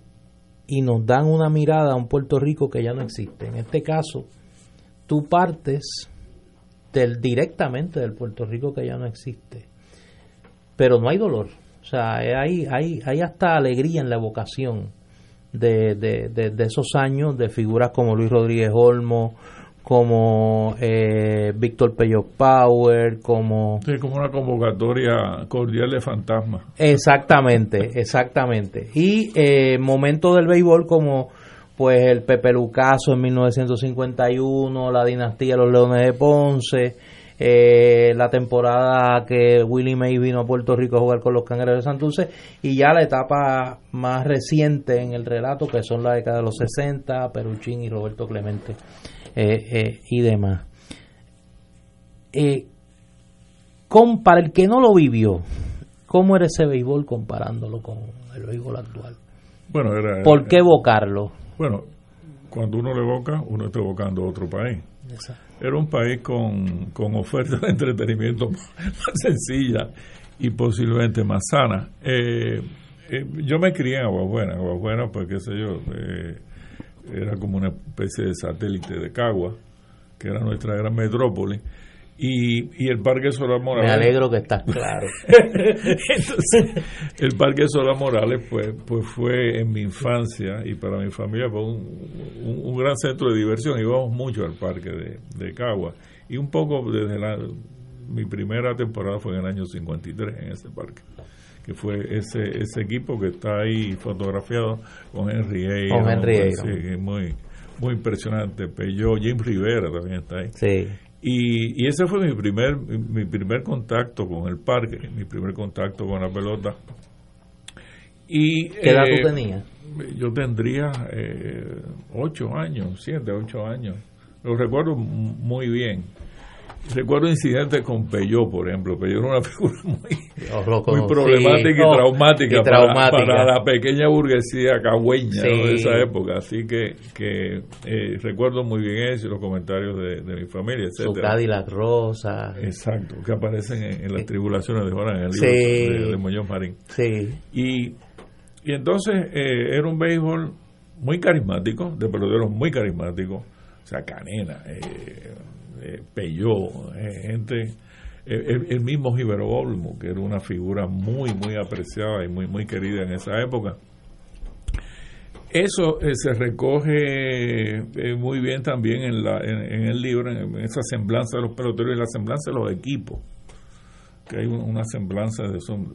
y nos dan una mirada a un Puerto Rico que ya no existe. En este caso, tú partes del, directamente del Puerto Rico que ya no existe, pero no hay dolor. O sea, hay, hay, hay hasta alegría en la evocación de, de, de esos años de figuras como Luis Rodríguez Olmo, como eh, Víctor Pello Power, como... Sí, como una convocatoria cordial de fantasma. Exactamente, exactamente. Y eh, momentos del béisbol como pues el Pepe Lucaso en 1951, la dinastía de los Leones de Ponce, eh, la temporada que Willie May vino a Puerto Rico a jugar con los Cangreros de Santurce y ya la etapa más reciente en el relato que son la década de los 60, Peruchín y Roberto Clemente. Eh, eh, y demás. Con, para el que no lo vivió, ¿cómo era ese béisbol comparándolo con el béisbol actual? Bueno, era, ¿Por qué evocarlo? Bueno, cuando uno lo evoca, uno está evocando otro país. Era un país con, con oferta de entretenimiento más, sencilla y posiblemente más sana. yo me crié en Aguabuena, Aguabuena, pues qué sé yo, era como una especie de satélite de Cagua, que era nuestra gran metrópoli. Y, y el Parque Solar Morales. Me alegro que estás claro. el Parque Solar Morales, pues, pues fue en mi infancia y para mi familia fue un, un, gran centro de diversión. Íbamos mucho al Parque de, de Cagua. Y un poco desde la. Mi primera temporada fue en el año 53 en ese parque que fue ese ese equipo que está ahí fotografiado con Henry Con Henry Sí, muy, muy impresionante. Jim Rivera también está ahí. Sí. Y, y ese fue mi primer, mi primer contacto con el parque, mi primer contacto con la pelota. Y, ¿Qué edad eh, tú tenías? Yo tendría eh, ocho años, siete, ocho años. Lo recuerdo muy bien. Recuerdo incidentes con Peyó, por ejemplo. Peyó era una figura muy, muy problemática No, y traumática, y para- traumática. Para, la pequeña burguesía cagüeña ¿no? de esa época. Así que, que eh, recuerdo muy bien eso y los comentarios de, de mi familia, Su etcétera Cadillac rosa. Exacto, que aparecen en, en las tribulaciones de Juan, en el libro Sí. de, de Muñoz Marín. Sí. Y, y entonces eh, era un béisbol muy carismático, de peloteros muy carismáticos, o sea, Canena, eh, eh, Peyó, eh, gente, el, mismo Gibero Olmo, que era una figura muy, muy apreciada y muy, muy querida en esa época. Eso eh, se recoge eh, muy bien también en, la, en, en el libro, en, esa semblanza de los peloteros y la semblanza de los equipos que hay un- una semblanza de, son-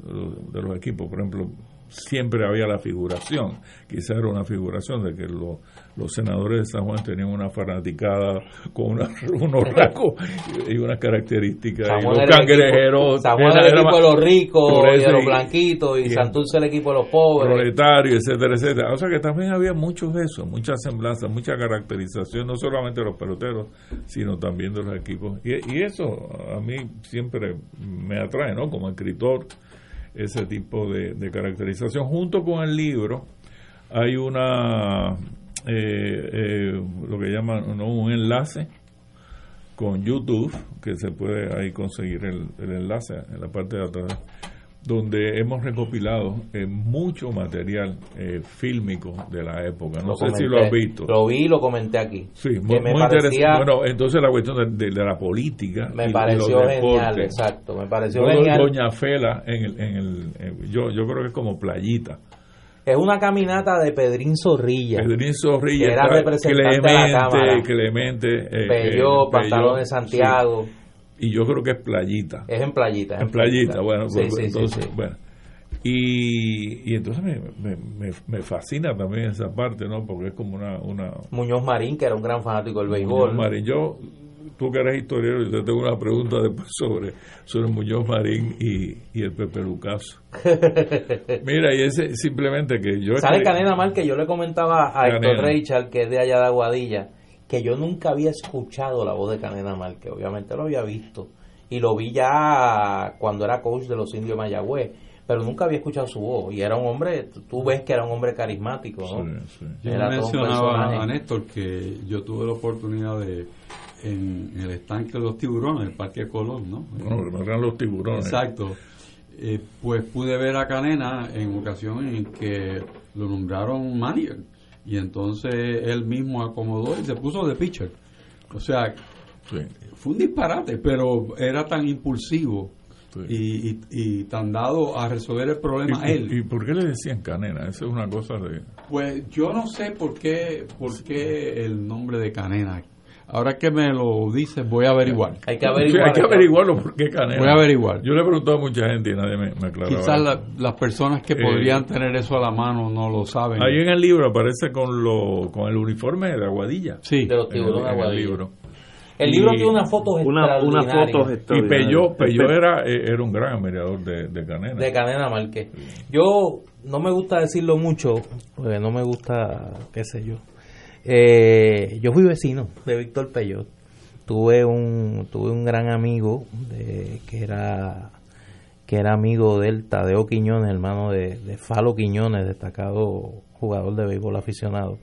de los equipos. Por ejemplo, siempre había la figuración, quizá era una figuración de que lo- los senadores de San Juan tenían una fanaticada con una- unos rasgos y unas características. San y Juan los el equipo- cangrejeros. San Juan era- el equipo de los ricos y de los y- blanquitos y, y- Santurce el equipo de los pobres. proletario, etcétera, etcétera. O sea que también había muchos de eso, mucha semblanza, mucha caracterización, no solamente de los peloteros, sino también de los equipos. Y, y eso a mí siempre me atrae, ¿no? Como escritor, ese tipo de, caracterización. Junto con el libro hay una, eh, eh, lo que llaman ¿no? un enlace con YouTube, que se puede ahí conseguir el, el enlace en la parte de atrás, donde hemos recopilado eh, mucho material eh, fílmico de la época. No Lo sé si lo has visto. Lo vi y lo comenté aquí. Sí, Que muy, me muy parecía- interesante. Bueno, entonces la cuestión de, de- de la política. Me de pareció los genial, exacto. Me pareció Luego, genial. Doña Fela, en el, en el, en- yo, yo creo que es como playita. Es una caminata de Pedrín Zorrilla. Pedrín Zorrilla, Que era está representante de la Cámara. Clemente, Clemente, eh, eh, Pantalón de sí. Y yo creo que es playita. Es en playita. En playita, bueno, Sí, pues, sí, entonces, sí. bueno. Y, y entonces me, me, me, me fascina también esa parte, ¿no? Porque es como una... una Muñoz Marín, que era un gran fanático del béisbol. Muñoz Marín. Yo, tú que eres historiador, yo te tengo una pregunta después sobre, sobre Muñoz Marín y, y el Pepe Lucaso. Mira, y ese simplemente que yo... Sale Canena Mal, que yo le comentaba a Héctor Canena. Reichard, que es de allá de Aguadilla, que yo nunca había escuchado la voz de Canena Mal, que obviamente lo había visto. Y lo vi ya cuando era coach de los indios de Mayagüez, pero nunca había escuchado su voz. Y era un hombre, tú- ves que era un hombre carismático, ¿no? Yo Era todo un mencionaba a Néstor que yo tuve la oportunidad de en el estanque de los tiburones, el Parque Colón, ¿no? Bueno, que eran los tiburones. Exacto. Eh, pues pude ver a Canena en ocasiones en que lo nombraron manager y entonces él mismo acomodó y se puso de pitcher. O sea, fue un disparate, pero era tan impulsivo y, y- y tan dado a resolver el problema ¿Y, él. ¿Y por qué le decían Canena? Esa es una cosa de... Pues yo no sé por qué, por qué el nombre de Canena. Ahora que me lo dices, voy a averiguar. Hay que Sí, hay que averiguarlo por qué Canena. Voy a averiguar. Yo le he preguntado a mucha gente y nadie me, me aclaraba. Quizás la- las personas que Eh, podrían tener eso a la mano no lo saben. Ahí en el libro aparece con lo con el uniforme de Aguadilla. Sí. De los tiburones En el- Aguadilla. libro. El libro Y- tiene unas fotos extraordinarias. Y Peyó, Peyó era, eh, era un gran admirador de, de Canena. de Canena Márquez. Yo no me gusta decirlo mucho, porque no me gusta, qué sé yo. Eh, yo fui vecino de Víctor Peyot. Tuve un tuve un gran amigo de, que era que era amigo de él, Tadeo Quiñones, hermano de, de Falo Quiñones, destacado jugador de béisbol aficionado.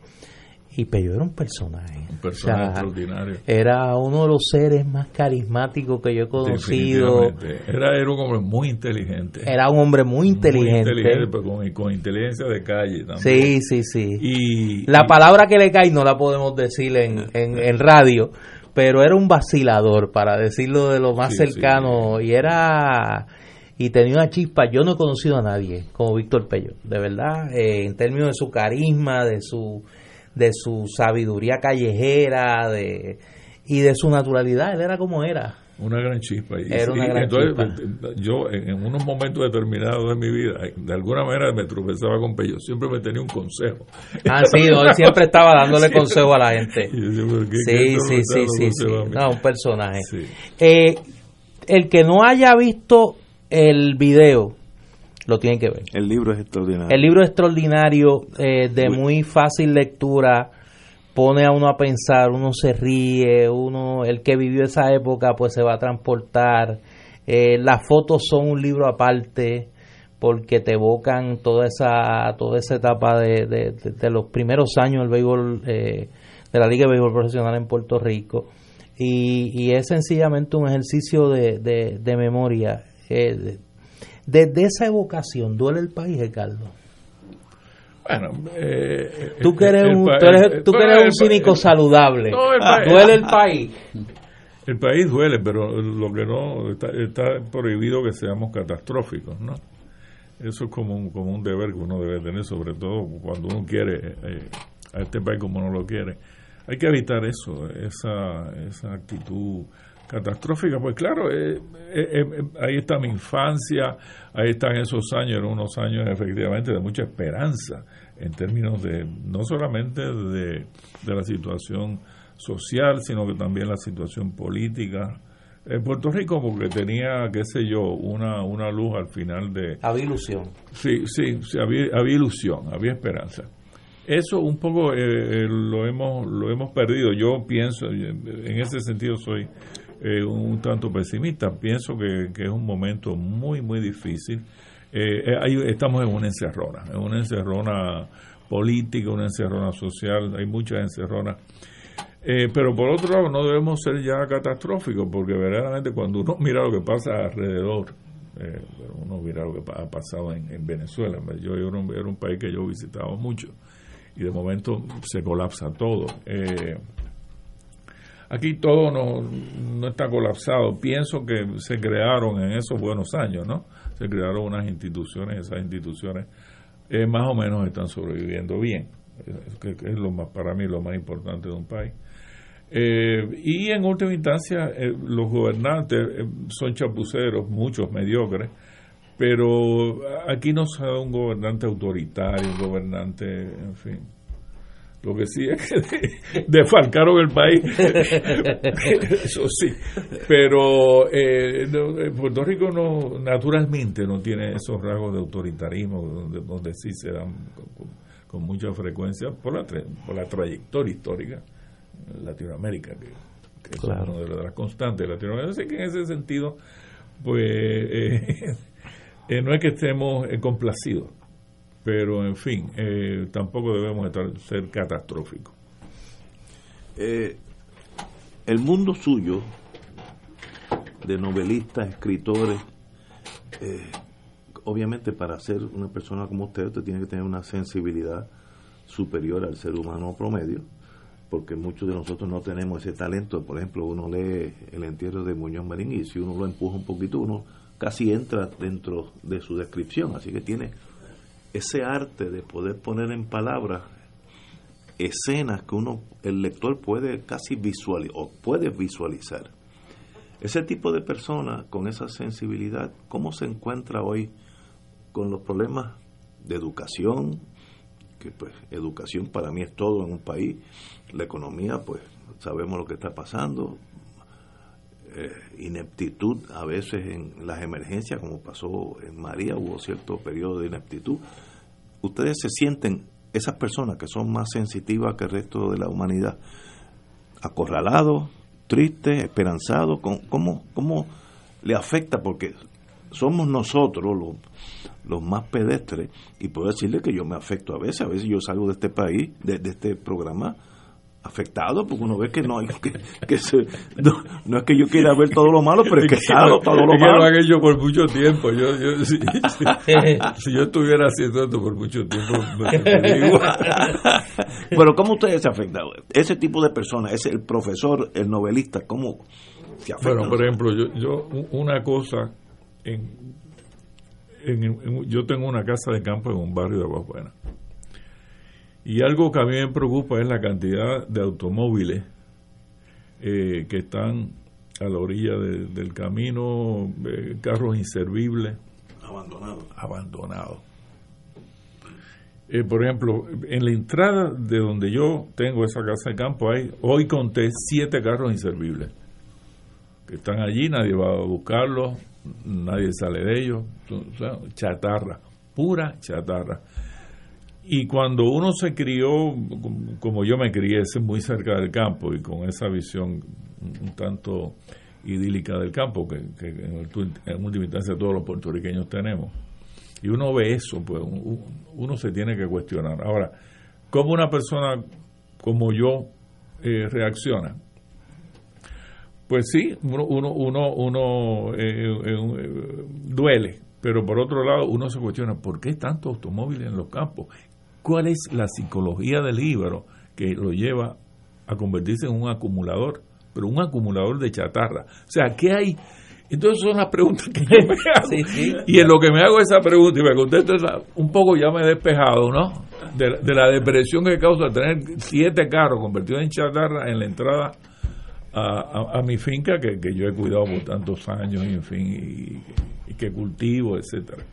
Y Peyot era un personaje. Un personaje O sea, extraordinario. Era uno de los seres más carismáticos que yo he conocido. Era, era un hombre muy inteligente. Era un hombre muy inteligente. Muy inteligente, pero con, con inteligencia de calle también. Sí, sí, sí. Y, la palabra que le cae no la podemos decir en, en, en radio, pero era un vacilador, para decirlo de lo más Sí, sí, cercano, y era y tenía una chispa. Yo no he conocido a nadie como Víctor Pello, de verdad, eh, en términos de su carisma, de su de su sabiduría callejera, de y de su naturalidad. Él era como era. Una gran chispa. Y, Era una gran entonces, Yo, en, unos momentos determinados de mi vida, de alguna manera me tropezaba con Pello. Siempre me tenía un consejo. Ah, sí, él siempre estaba dándole consejo a la gente. sí, sí, sí, sí, sí. No, un personaje. Eh, el que no haya visto el video, lo tiene que ver. El libro es extraordinario. El libro es extraordinario, eh, de muy fácil lectura pone a uno a pensar, uno se ríe, uno, el que vivió esa época pues se va a transportar. Eh, las fotos son un libro aparte porque te evocan toda esa toda esa etapa de, de, los primeros años del béisbol eh, de la liga de béisbol profesional en Puerto Rico y, y es sencillamente un ejercicio de, de memoria eh, desde esa evocación duele el país Ricardo bueno, eh, tú que eres un, tú eres, un cínico saludable. duele el país. El país duele, pero lo que no está, prohibido que seamos catastróficos, ¿no? Eso es como un, como un deber que uno debe tener, sobre todo cuando uno quiere eh, a este país como no lo quiere. Hay que evitar eso, esa, esa actitud catastrófica. Pues claro, eh, ahí está mi infancia, ahí están esos años, eran unos años efectivamente de mucha esperanza en términos de no solamente de, la situación social, sino que también la situación política. En Puerto Rico, porque tenía, qué sé yo, una, una luz al final de... Había ilusión. Sí, sí, había, había ilusión, había esperanza. Eso un poco eh, eh, lo, hemos, lo hemos perdido. Yo pienso, en ese sentido soy eh, un tanto pesimista. Pienso que, es un momento muy, muy difícil eh, eh, estamos en una encerrona, en una encerrona política, una encerrona social, hay muchas encerronas. Eh, pero por otro lado, no debemos ser ya catastróficos, porque verdaderamente cuando uno mira lo que pasa alrededor, uno mira lo que ha pasado en, Venezuela, yo era un, era un, país que yo visitaba mucho, y de momento se colapsa todo. Aquí todo no, no está colapsado, pienso que se crearon en esos buenos años, ¿no? se crearon unas instituciones, esas instituciones eh, más o menos están sobreviviendo bien, que, es lo más para mí lo más importante de un país. Eh, y en última instancia, eh, los gobernantes son chapuceros, muchos mediocres, pero aquí no se da un gobernante autoritario, un gobernante, en fin, lo que sí es que defalcaron el país, eso sí. Pero eh, eh, Puerto Rico no naturalmente no tiene esos rasgos de autoritarismo donde, donde sí se dan con, mucha frecuencia por la, por la trayectoria histórica en Latinoamérica, que, es una de las constantes de Latinoamérica. Así que en ese sentido, pues eh, no es que estemos complacidos pero en fin, eh, tampoco debemos estar, ser catastróficos. Eh, el mundo suyo, de novelistas, escritores, eh, obviamente para ser una persona como usted, usted tiene que tener una sensibilidad superior al ser humano promedio, porque muchos de nosotros no tenemos ese talento. Por ejemplo, uno lee El entierro de Muñoz Marín y si uno lo empuja un poquito, uno casi entra dentro de su descripción, así que tiene ese arte de poder poner en palabras escenas que uno, el lector puede casi visualizar o puede visualizar. Ese tipo de persona con esa sensibilidad, ¿cómo se encuentra hoy con los problemas de educación? Que pues educación para mí es todo en un país. La economía, pues sabemos lo que está pasando. Eh, ineptitud a veces en las emergencias, como pasó en María, hubo cierto periodo de ineptitud ustedes se sienten, esas personas que son más sensitivas que el resto de la humanidad, acorralados, tristes, esperanzados, ¿cómo, cómo le afecta? Porque somos nosotros los, los más pedestres y puedo decirle que yo me afecto a veces, a veces yo salgo de este país, de, de este programa afectado porque uno ve que no hay que, que se, no, no, es que yo quiera ver todo lo malo pero es que está todo lo malo lo han hecho por mucho tiempo. Yo, yo si, si, yo estuviera haciendo esto por mucho tiempo pero cómo ustedes se afectan ese tipo de personas ese el profesor el novelista cómo se afecta bueno por ejemplo yo, yo una cosa en, en, yo tengo una casa de campo en un barrio de Aguabuena y algo que a mí me preocupa es la cantidad de automóviles eh, que están a la orilla del camino, eh, carros inservibles. Abandonados. Abandonados. Eh, por ejemplo, en la entrada de donde yo tengo esa casa de campo, hay, hoy conté siete carros inservibles que están allí, nadie va a buscarlos, nadie sale de ellos, chatarra, pura chatarra. Y cuando uno se crió, como yo me crié, muy cerca del campo y con esa visión un tanto idílica del campo, que, en, en última instancia todos los puertorriqueños tenemos, y uno ve eso, pues uno se tiene que cuestionar. Ahora, ¿cómo una persona como yo eh, reacciona? Pues sí, uno, uno, uno, uno eh, eh, duele, pero por otro lado uno se cuestiona, ¿por qué tantos automóviles en los campos? ¿Cuál es la psicología del libro que lo lleva a convertirse en un acumulador? Pero un acumulador de chatarra. O sea, ¿qué hay? Entonces son las preguntas que yo me hago. Y en lo que me hago esa pregunta y me contesto esa, un poco ya me he despejado, ¿no? De, la depresión que causa tener siete carros convertidos en chatarra en la entrada a, mi finca que, yo he cuidado por tantos años, y, en fin, y, que cultivo, etcétera.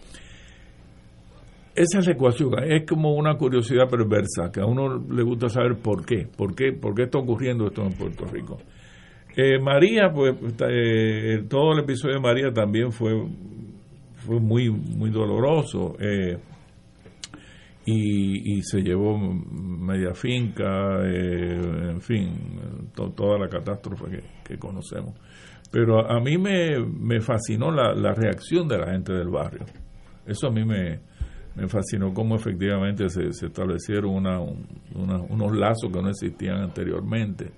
Esa es la ecuación, es como una curiosidad perversa, que a uno le gusta saber por qué, por qué, por qué está ocurriendo esto en Puerto Rico. Eh, María, pues eh, todo el episodio de María también fue, fue muy, muy doloroso. Eh, y, se llevó media finca, en fin, toda la catástrofe que, conocemos. Pero a, mí me, me fascinó la, reacción de la gente del barrio. Eso a mí me, me fascinó cómo efectivamente se, establecieron una, unos lazos que no existían anteriormente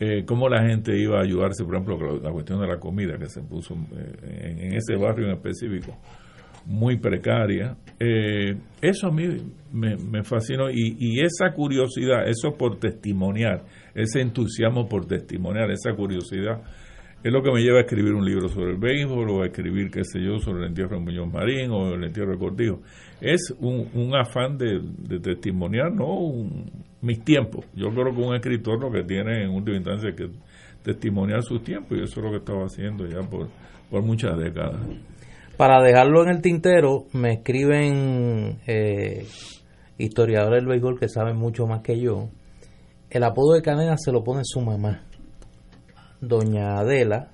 eh, cómo la gente iba a ayudarse, por ejemplo, la cuestión de la comida que se puso eh, en, ese barrio en específico, muy precaria. Eh, eso a mí me, fascinó y, esa curiosidad, eso por testimoniar, ese entusiasmo por testimoniar, esa curiosidad, es lo que me lleva a escribir un libro sobre el béisbol o a escribir, qué sé yo, sobre el entierro de Muñoz Marín o el entierro de Cortijo. Es un, afán de, testimoniar, ¿no? mis tiempos. Yo creo que un escritor lo que tiene en última instancia es que testimoniar sus tiempos y eso es lo que estaba haciendo ya por, muchas décadas. Para dejarlo en el tintero, me escriben eh, historiadores del béisbol que saben mucho más que yo. El apodo de Canena se lo pone su mamá, doña Adela,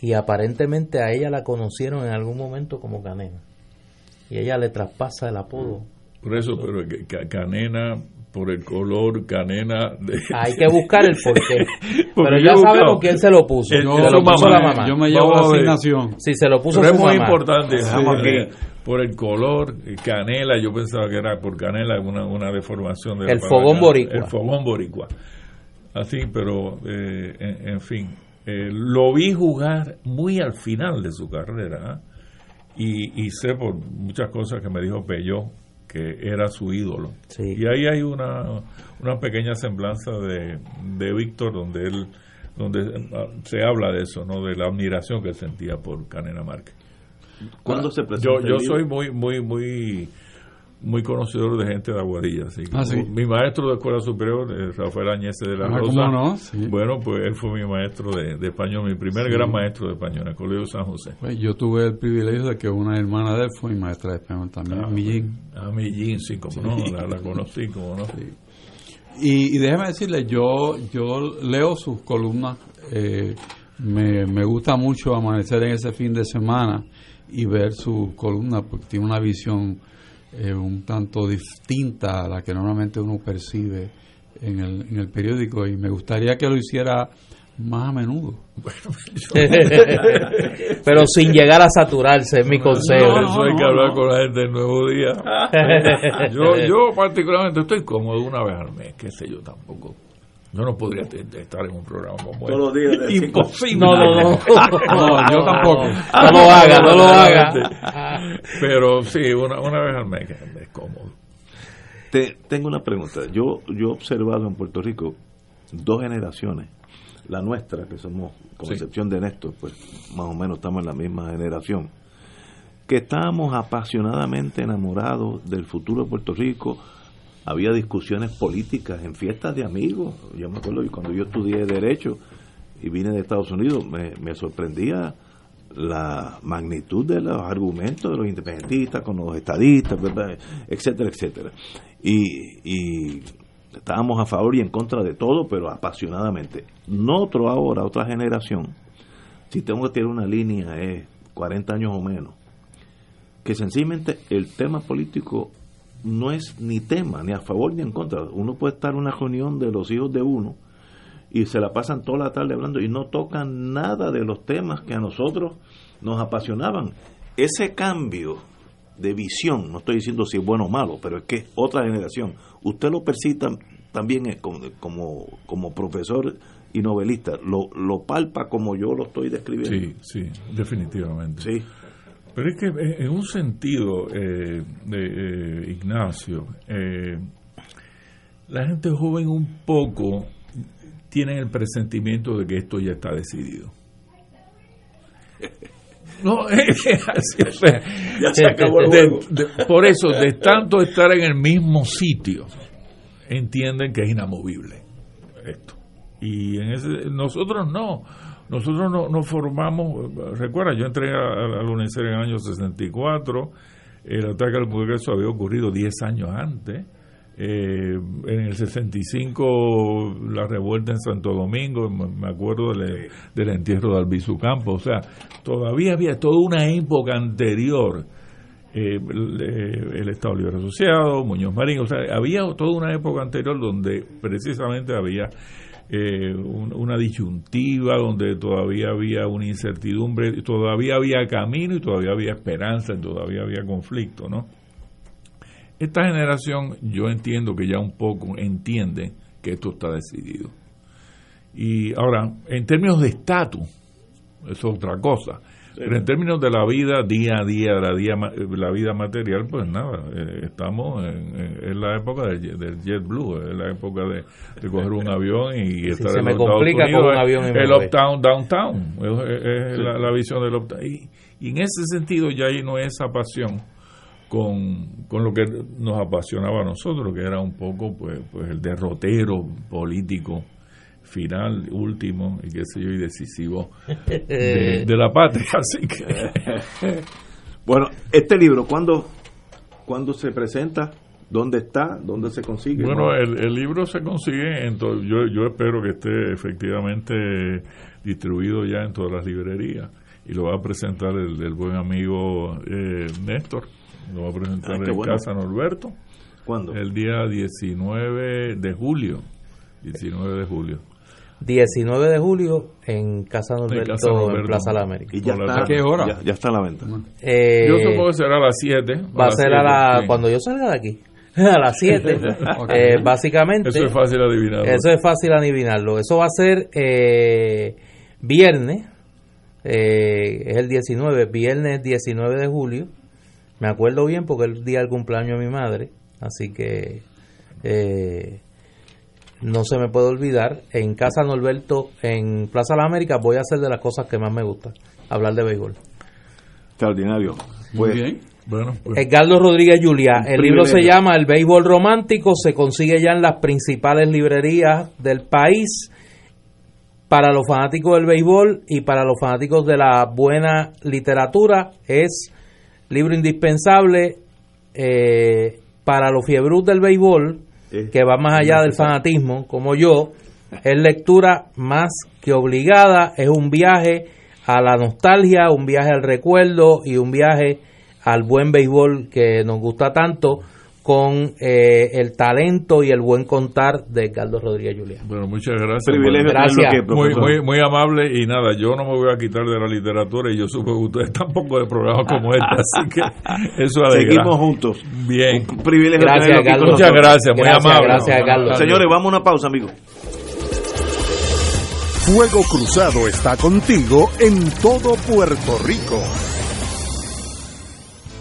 y aparentemente a ella la conocieron en algún momento como Canena. Y ella le traspasa el apodo. Por eso, pero Canena por el color canena. Hay que buscar el porqué. Pero ya sabemos quién se lo puso. yo, se lo puso la mamá. Yo me llevo la asignación. Si se lo puso Pero es muy importante. Por el color, canela, yo pensaba que era por canela una, una deformación de El fogón boricua. El fogón boricua. Así, pero eh, en, fin. Eh, lo vi jugar muy al final de su carrera. ¿ah? Y, y sé por muchas cosas que me dijo Peyó que era su ídolo. Y ahí hay una, una pequeña semblanza de, de Víctor donde él donde ah, se habla de eso, ¿no? De la admiración que sentía por Canena Márquez. ¿Cuándo se Yo, yo soy muy muy muy muy conocedor de gente de Aguadilla. Ah, mi maestro de escuela superior, eh, Rafael Añez de la ah, Rosa. Bueno, pues él fue mi maestro de, español, mi primer gran maestro de español en el Colegio San José. Pues yo tuve el privilegio de que una hermana de él fue mi maestra de español también, ah, Millín. Ah, Millín, sí, como no, la, conocí, como no. Y, y, déjeme decirle, yo, yo leo sus columnas, eh, me, me gusta mucho amanecer en ese fin de semana y ver sus columnas porque tiene una visión eh, un tanto distinta a la que normalmente uno percibe en el, en el periódico y me gustaría que lo hiciera más a menudo. Pero sin llegar a saturarse, es mi consejo. eso hay que hablar con la gente del nuevo día. yo, yo particularmente estoy cómodo una vez al mes, qué sé yo tampoco. Yo no podría estar en un programa como Todos los días. Imposible. No, no, no. no, yo tampoco. No lo haga, no lo haga. Pero sí, una, una vez al mes es cómodo. Te, tengo una pregunta. Yo, yo he observado en Puerto Rico dos generaciones. La nuestra, que somos, con excepción de Néstor, pues más o menos estamos en la misma generación, que estábamos apasionadamente enamorados del futuro de Puerto Rico, había discusiones políticas en fiestas de amigos. Yo me acuerdo que cuando yo estudié Derecho, y vine de Estados Unidos, me, me sorprendía la magnitud de los argumentos de los independentistas con los estadistas, etcétera, etcétera. Y, estábamos a favor y en contra de todo, pero apasionadamente. Nosotros ahora, otra generación, si tengo que tener una línea es 40 años o menos, que sencillamente el tema político no es ni tema, ni a favor ni en contra. Uno puede estar en una reunión de los hijos de uno y se la pasan toda la tarde hablando y no tocan nada de los temas que a nosotros nos apasionaban. Ese cambio de visión, no estoy diciendo si es bueno o malo, pero es que es otra generación. Usted lo percibe también como, como, profesor y novelista, lo, lo palpa como yo lo estoy describiendo. Sí, sí, definitivamente. Sí. Pero es que eh, en un sentido, eh, de, eh, Ignacio, la gente joven un poco tiene el presentimiento de que esto ya está decidido. No, así, ya se acabó por eso, de tanto estar en el mismo sitio, entienden que es inamovible esto. Y en ese, nosotros no. Nosotros no, nos formamos, recuerda, yo entré a, la UNECER en el año 64, el ataque al Congreso había ocurrido 10 años antes, eh, en el 65 la revuelta en Santo Domingo, me acuerdo del, entierro de Albizu Campos, o sea, todavía había toda una época anterior. Eh, el, Estado Libre Asociado, Muñoz Marín, o sea, había toda una época anterior donde precisamente había eh, una disyuntiva, donde todavía había una incertidumbre, todavía había camino y todavía había esperanza, y todavía había conflicto, ¿no? Esta generación yo entiendo que ya un poco entiende que esto está decidido. Y ahora, en términos de estatus, eso es otra cosa. Pero en términos de la vida día a día, la, día, la vida material, pues nada, eh, estamos en, la época del, del jet blue, es la época de, coger un avión y estar se me complica con un avión el uptown, downtown, es, la, visión del uptown. Y, y, en ese sentido ya hay no esa pasión con, con lo que nos apasionaba a nosotros, que era un poco pues, pues el derrotero político final, último y qué sé yo, y decisivo de, la patria. Así que. bueno, este libro, ¿cuándo, ¿cuándo se presenta? ¿Dónde está? ¿Dónde se consigue? Bueno, el, libro se consigue, en yo, yo espero que esté efectivamente distribuido ya en todas las librerías y lo va a presentar el, buen amigo eh, Néstor, lo va a presentar ah, en Casa Norberto. ¿Cuándo? El día 19 de julio. 19 de julio. 19 de julio en Casa Norberto, en, Plaza de la América. ¿Y ya está, ¿A qué hora? Ya, está a la venta. Eh, yo supongo que será a las 7. Va a ser a la, cuando yo salga de aquí. a las 7. eh, básicamente. Eso es fácil adivinarlo. Eso es fácil adivinarlo. Eso va a ser eh, viernes. Eh, es el 19, viernes 19 de julio. Me acuerdo bien porque es el día del cumpleaños de mi madre. Así que. Eh, no se me puede olvidar, en Casa Norberto, en Plaza de la América, voy a hacer de las cosas que más me gustan, hablar de béisbol. Extraordinario. Muy pues, bien. Bueno, pues. Edgardo Rodríguez Juliá. El libro se llama El béisbol romántico, se consigue ya en las principales librerías del país. Para los fanáticos del béisbol y para los fanáticos de la buena literatura, es libro indispensable. Eh, para los fiebros del béisbol, que va más allá del fanatismo, como yo, es lectura más que obligada, es un viaje a la nostalgia, un viaje al recuerdo y un viaje al buen béisbol que nos gusta tanto con eh, el talento y el buen contar de Carlos Rodríguez Julián. Bueno, muchas gracias. gracias. muy, muy, muy, amable y nada, yo no me voy a quitar de la literatura y yo supe que ustedes tampoco de programas como este, así que eso alegra. Seguimos juntos. Bien. Un privilegio gracias, Carlos. Muchas gracias, muy amable. Gracias, Carlos. Señores, vamos a una pausa, amigos. Fuego Cruzado está contigo en todo Puerto Rico.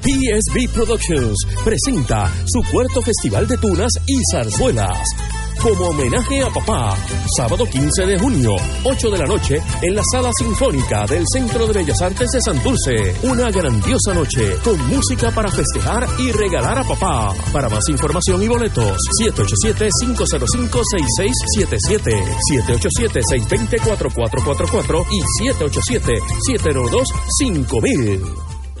PSB Productions presenta su cuarto festival de tunas y zarzuelas como homenaje a papá. Sábado 15 de junio, 8 de la noche, en la Sala Sinfónica del Centro de Bellas Artes de Santurce. Una grandiosa noche con música para festejar y regalar a papá. Para más información y boletos, 787-505-6677, 787-620-4444 y 787-702-5000.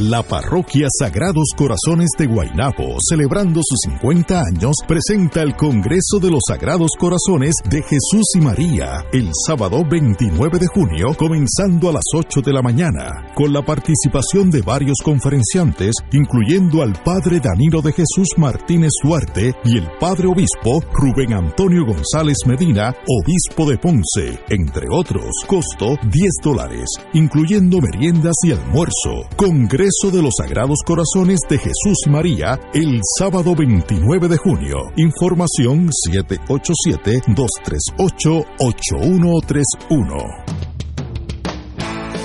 La parroquia Sagrados Corazones de Guaynabo, celebrando sus 50 años, presenta el Congreso de los Sagrados Corazones de Jesús y María el sábado 29 de junio, comenzando a las 8 de la mañana, con la participación de varios conferenciantes, incluyendo al Padre Danilo de Jesús Martínez Duarte y el Padre Obispo Rubén Antonio González Medina, Obispo de Ponce, entre otros. Costo 10 dólares, incluyendo meriendas y almuerzo. Congreso de los Sagrados Corazones de Jesús y María el sábado 29 de junio. Información 787-238-8131.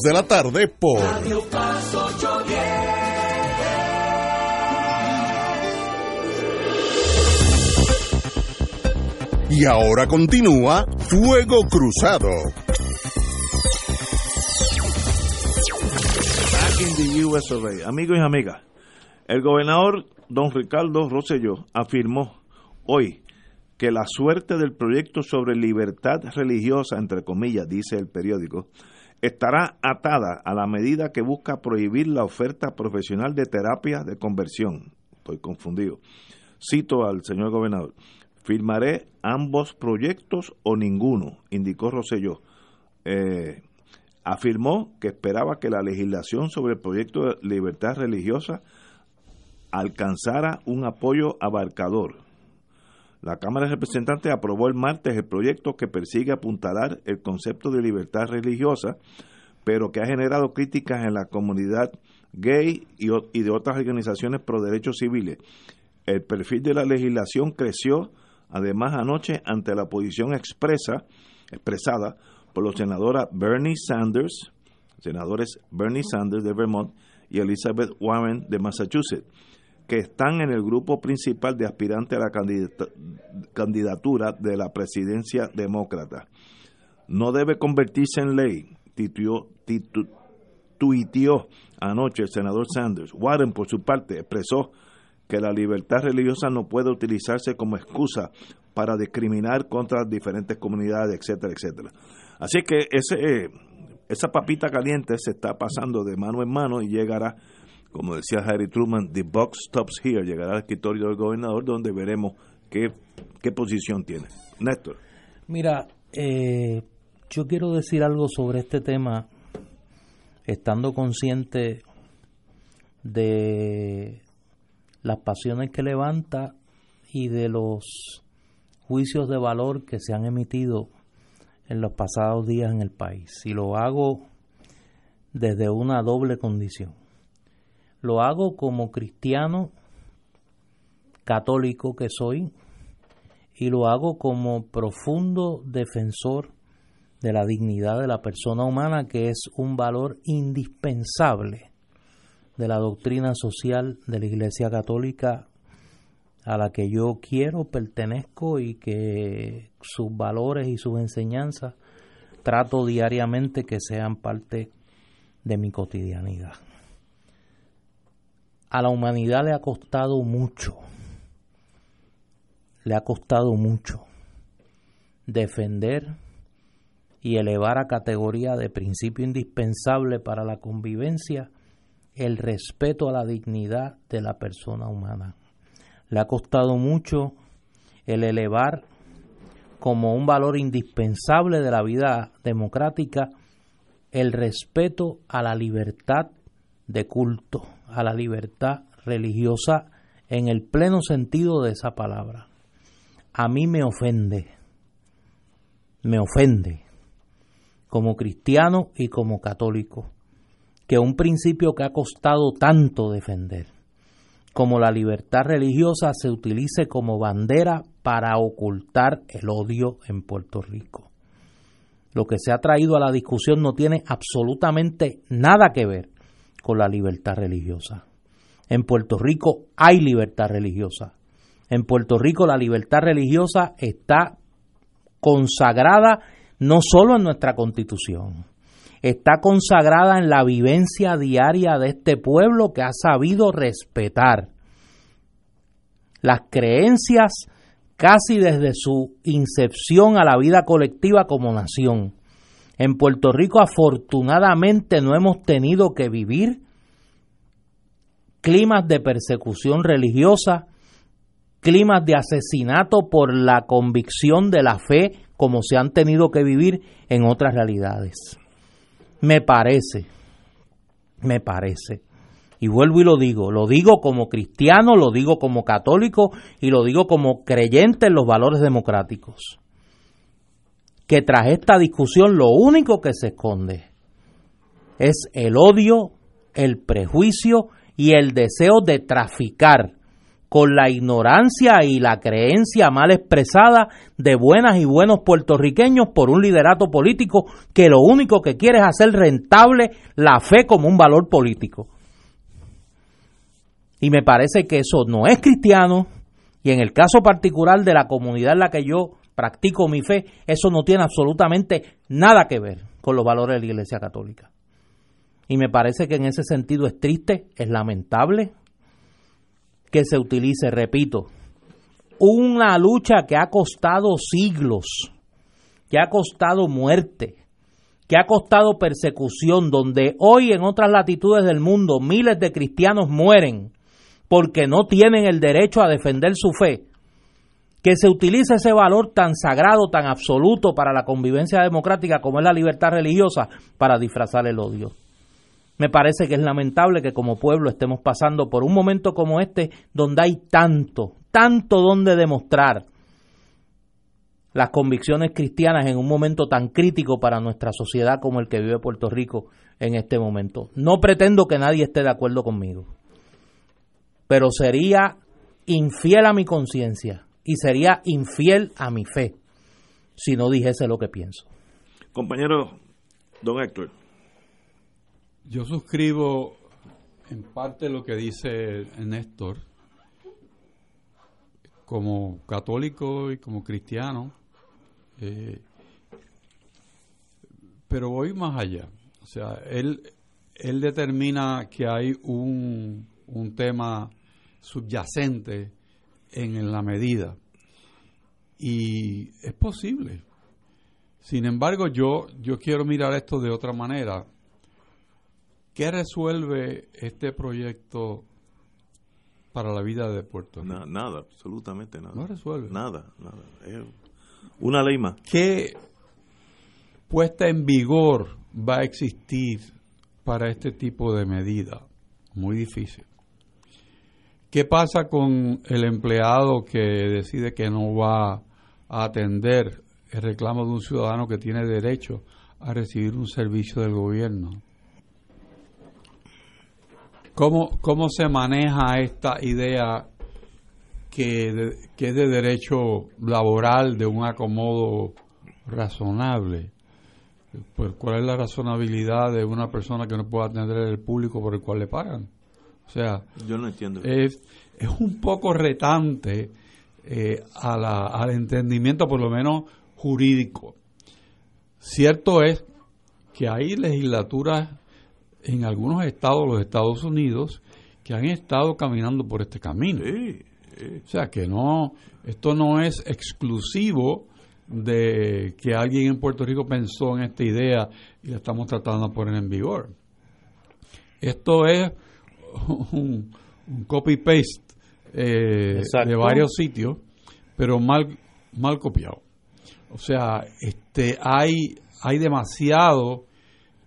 de la tarde por Radio Paz Y ahora continúa Fuego Cruzado. Back in the US Amigos y amigas, el gobernador don Ricardo Rosselló afirmó hoy que la suerte del proyecto sobre libertad religiosa, entre comillas, dice el periódico, estará atada a la medida que busca prohibir la oferta profesional de terapia de conversión. Estoy confundido. Cito al señor gobernador. Firmaré ambos proyectos o ninguno, indicó Rosselló. Eh, afirmó que esperaba que la legislación sobre el proyecto de libertad religiosa alcanzara un apoyo abarcador. La Cámara de Representantes aprobó el martes el proyecto que persigue apuntalar el concepto de libertad religiosa, pero que ha generado críticas en la comunidad gay y, de otras organizaciones pro derechos civiles. El perfil de la legislación creció además anoche ante la posición expresa, expresada por los senadores Bernie Sanders, senadores Bernie Sanders de Vermont y Elizabeth Warren de Massachusetts que están en el grupo principal de aspirantes a la candidatura de la presidencia demócrata. No debe convertirse en ley, tuiteó anoche el senador Sanders. Warren, por su parte, expresó que la libertad religiosa no puede utilizarse como excusa para discriminar contra diferentes comunidades, etcétera, etcétera. Así que ese, esa papita caliente se está pasando de mano en mano y llegará como decía Harry Truman, the box stops here, llegará al escritorio del gobernador donde veremos qué, qué posición tiene. Néstor. Mira, eh, yo quiero decir algo sobre este tema, estando consciente de las pasiones que levanta y de los juicios de valor que se han emitido en los pasados días en el país. Y lo hago desde una doble condición. Lo hago como cristiano católico que soy y lo hago como profundo defensor de la dignidad de la persona humana, que es un valor indispensable de la doctrina social de la Iglesia Católica a la que yo quiero, pertenezco y que sus valores y sus enseñanzas trato diariamente que sean parte de mi cotidianidad. A la humanidad le ha costado mucho, le ha costado mucho defender y elevar a categoría de principio indispensable para la convivencia el respeto a la dignidad de la persona humana. Le ha costado mucho el elevar como un valor indispensable de la vida democrática el respeto a la libertad de culto, a la libertad religiosa en el pleno sentido de esa palabra. A mí me ofende, me ofende como cristiano y como católico que un principio que ha costado tanto defender, como la libertad religiosa, se utilice como bandera para ocultar el odio en Puerto Rico. Lo que se ha traído a la discusión no tiene absolutamente nada que ver con la libertad religiosa. En Puerto Rico hay libertad religiosa. En Puerto Rico la libertad religiosa está consagrada no solo en nuestra constitución, está consagrada en la vivencia diaria de este pueblo que ha sabido respetar las creencias casi desde su incepción a la vida colectiva como nación. En Puerto Rico afortunadamente no hemos tenido que vivir climas de persecución religiosa, climas de asesinato por la convicción de la fe como se han tenido que vivir en otras realidades. Me parece, me parece, y vuelvo y lo digo, lo digo como cristiano, lo digo como católico y lo digo como creyente en los valores democráticos, que tras esta discusión lo único que se esconde es el odio, el prejuicio y el deseo de traficar con la ignorancia y la creencia mal expresada de buenas y buenos puertorriqueños por un liderato político que lo único que quiere es hacer rentable la fe como un valor político. Y me parece que eso no es cristiano y en el caso particular de la comunidad en la que yo practico mi fe, eso no tiene absolutamente nada que ver con los valores de la Iglesia Católica. Y me parece que en ese sentido es triste, es lamentable, que se utilice, repito, una lucha que ha costado siglos, que ha costado muerte, que ha costado persecución, donde hoy en otras latitudes del mundo miles de cristianos mueren porque no tienen el derecho a defender su fe, que se utilice ese valor tan sagrado, tan absoluto para la convivencia democrática como es la libertad religiosa para disfrazar el odio. Me parece que es lamentable que como pueblo estemos pasando por un momento como este donde hay tanto, tanto donde demostrar las convicciones cristianas en un momento tan crítico para nuestra sociedad como el que vive Puerto Rico en este momento. No pretendo que nadie esté de acuerdo conmigo, pero sería infiel a mi conciencia y sería infiel a mi fe si no dijese lo que pienso. Compañero don Héctor. Yo suscribo en parte lo que dice Néstor. Como católico y como cristiano, eh, pero voy más allá. O sea, él, él determina que hay un, un tema subyacente en la medida. Y es posible. Sin embargo, yo, yo quiero mirar esto de otra manera ¿Qué resuelve este proyecto para la vida de Puerto Rico? nada, absolutamente nada. No resuelve. Nada, nada. Es una ley más. ¿Qué puesta en vigor va a existir para este tipo de medida? Muy difícil. ¿Qué pasa con el empleado que decide que no va a atender el reclamo de un ciudadano que tiene derecho a recibir un servicio del gobierno? ¿Cómo, cómo se maneja esta idea que, que es de derecho laboral, de un acomodo razonable? Pues, ¿cuál es la razonabilidad de una persona que no puede atender el público por el cual le pagan? O sea, yo no entiendo. Es, es un poco retante eh, a la, al entendimiento, por lo menos jurídico. Cierto es que hay legislaturas en algunos estados de los Estados Unidos que han estado caminando por este camino. O sea, que no, esto no es exclusivo de que alguien en Puerto Rico pensó en esta idea y la estamos tratando de poner en vigor. Esto es un, copy-paste eh, de varios sitios, pero mal, mal copiado. O sea, este, hay, hay demasiado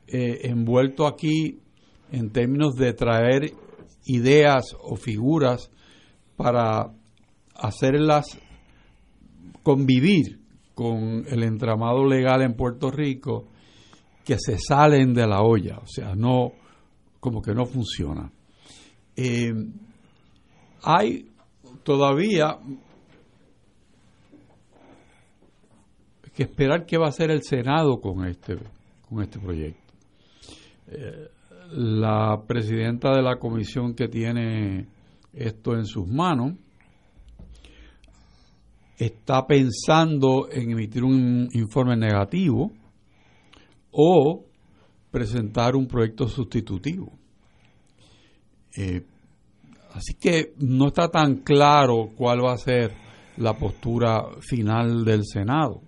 eh, envuelto aquí en términos de traer ideas o figuras para hacerlas convivir con el entramado legal en Puerto Rico que se salen de la olla, o sea, no como que no funciona. Eh, hay todavía que esperar qué va a hacer el Senado con este con este proyecto. Eh, la presidenta de la comisión que tiene esto en sus manos está pensando en emitir un informe negativo o presentar un proyecto sustitutivo. Eh, así que no está tan claro cuál va a ser la postura final del Senado.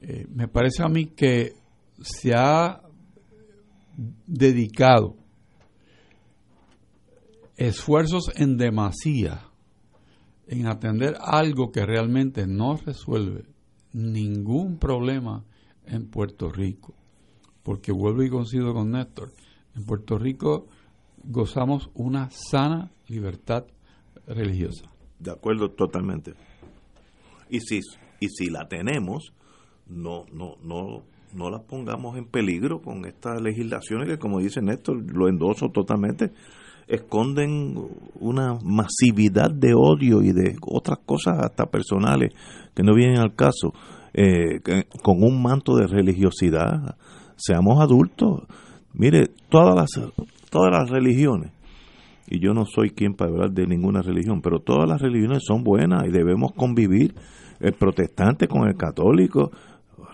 Eh, me parece a mí que se ha dedicado esfuerzos en demasía en atender algo que realmente no resuelve ningún problema en Puerto Rico. Porque vuelvo y coincido con Néstor, en Puerto Rico gozamos una sana libertad religiosa. De acuerdo totalmente. Y si, y si la tenemos, no, no, no, no la pongamos en peligro con estas legislaciones que, como dice Néstor, lo endoso totalmente esconden una masividad de odio y de otras cosas hasta personales que no vienen al caso, eh, con un manto de religiosidad. Seamos adultos. Mire, todas las, todas las religiones, y yo no soy quien para hablar de ninguna religión, pero todas las religiones son buenas y debemos convivir el protestante con el católico.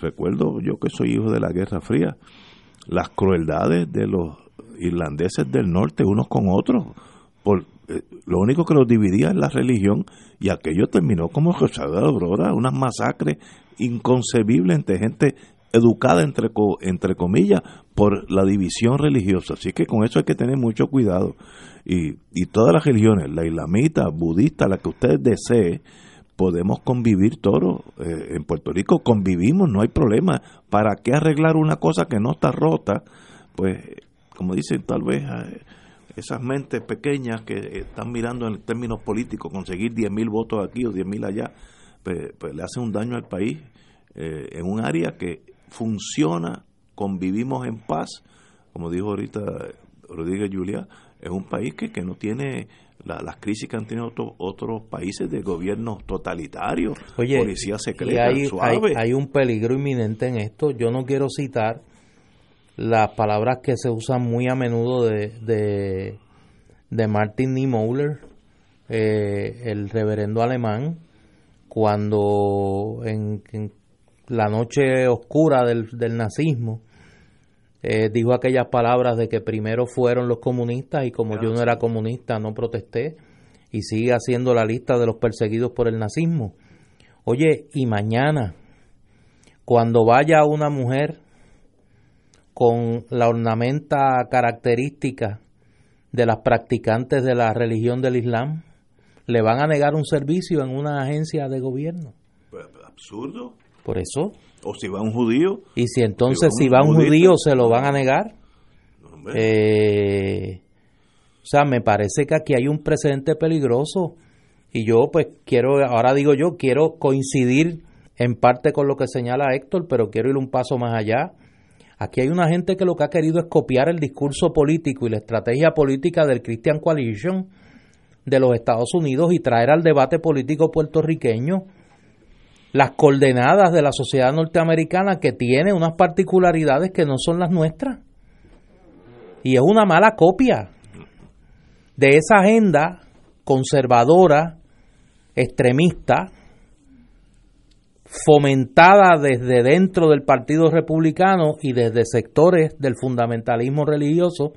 Recuerdo yo que soy hijo de la Guerra Fría, las crueldades de los irlandeses del norte unos con otros. Por, eh, lo único que los dividía es la religión y aquello terminó como José de Aurora, una masacre inconcebible entre gente educada entre, entre comillas por la división religiosa. Así que con eso hay que tener mucho cuidado. Y, y todas las religiones, la islamita, budista, la que usted desee, podemos convivir todos. Eh, en Puerto Rico convivimos, no hay problema. ¿Para qué arreglar una cosa que no está rota? Pues como dicen tal vez esas mentes pequeñas que están mirando en términos políticos, conseguir 10.000 votos aquí o 10.000 allá, pues, pues, le hace un daño al país eh, en un área que funciona, convivimos en paz, como dijo ahorita Rodríguez Julia, es un país que, que no tiene las crisis que han tenido otros países de gobiernos totalitarios, policía secreta, hay, hay, un peligro inminente en esto. Yo no quiero citar las palabras que se usan muy a menudo de, de, Martin Niemöller, eh, el reverendo alemán, cuando en, la noche oscura del, del nazismo eh, dijo aquellas palabras de que primero fueron los comunistas y como yo no era comunista no protesté y sigue haciendo la lista de los perseguidos por el nazismo. Oye, y mañana, cuando vaya una mujer con la ornamenta característica de las practicantes de la religión del Islam, le van a negar un servicio en una agencia de gobierno. Pues, absurdo. Por eso. O si va un judío. Y si entonces si va un, judío se lo van a negar. eh, o sea, me parece que aquí hay un precedente peligroso y yo pues quiero, ahora digo yo, quiero coincidir en parte con lo que señala Héctor, pero quiero ir un paso más allá. Aquí hay una gente que lo que ha querido es copiar el discurso político y la estrategia política del Christian Coalition de los Estados Unidos y traer al debate político puertorriqueño las coordenadas de la sociedad norteamericana que tiene unas particularidades que no son las nuestras. Y es una mala copia de esa agenda conservadora, extremista, fomentada desde dentro del Partido Republicano y desde sectores del fundamentalismo religioso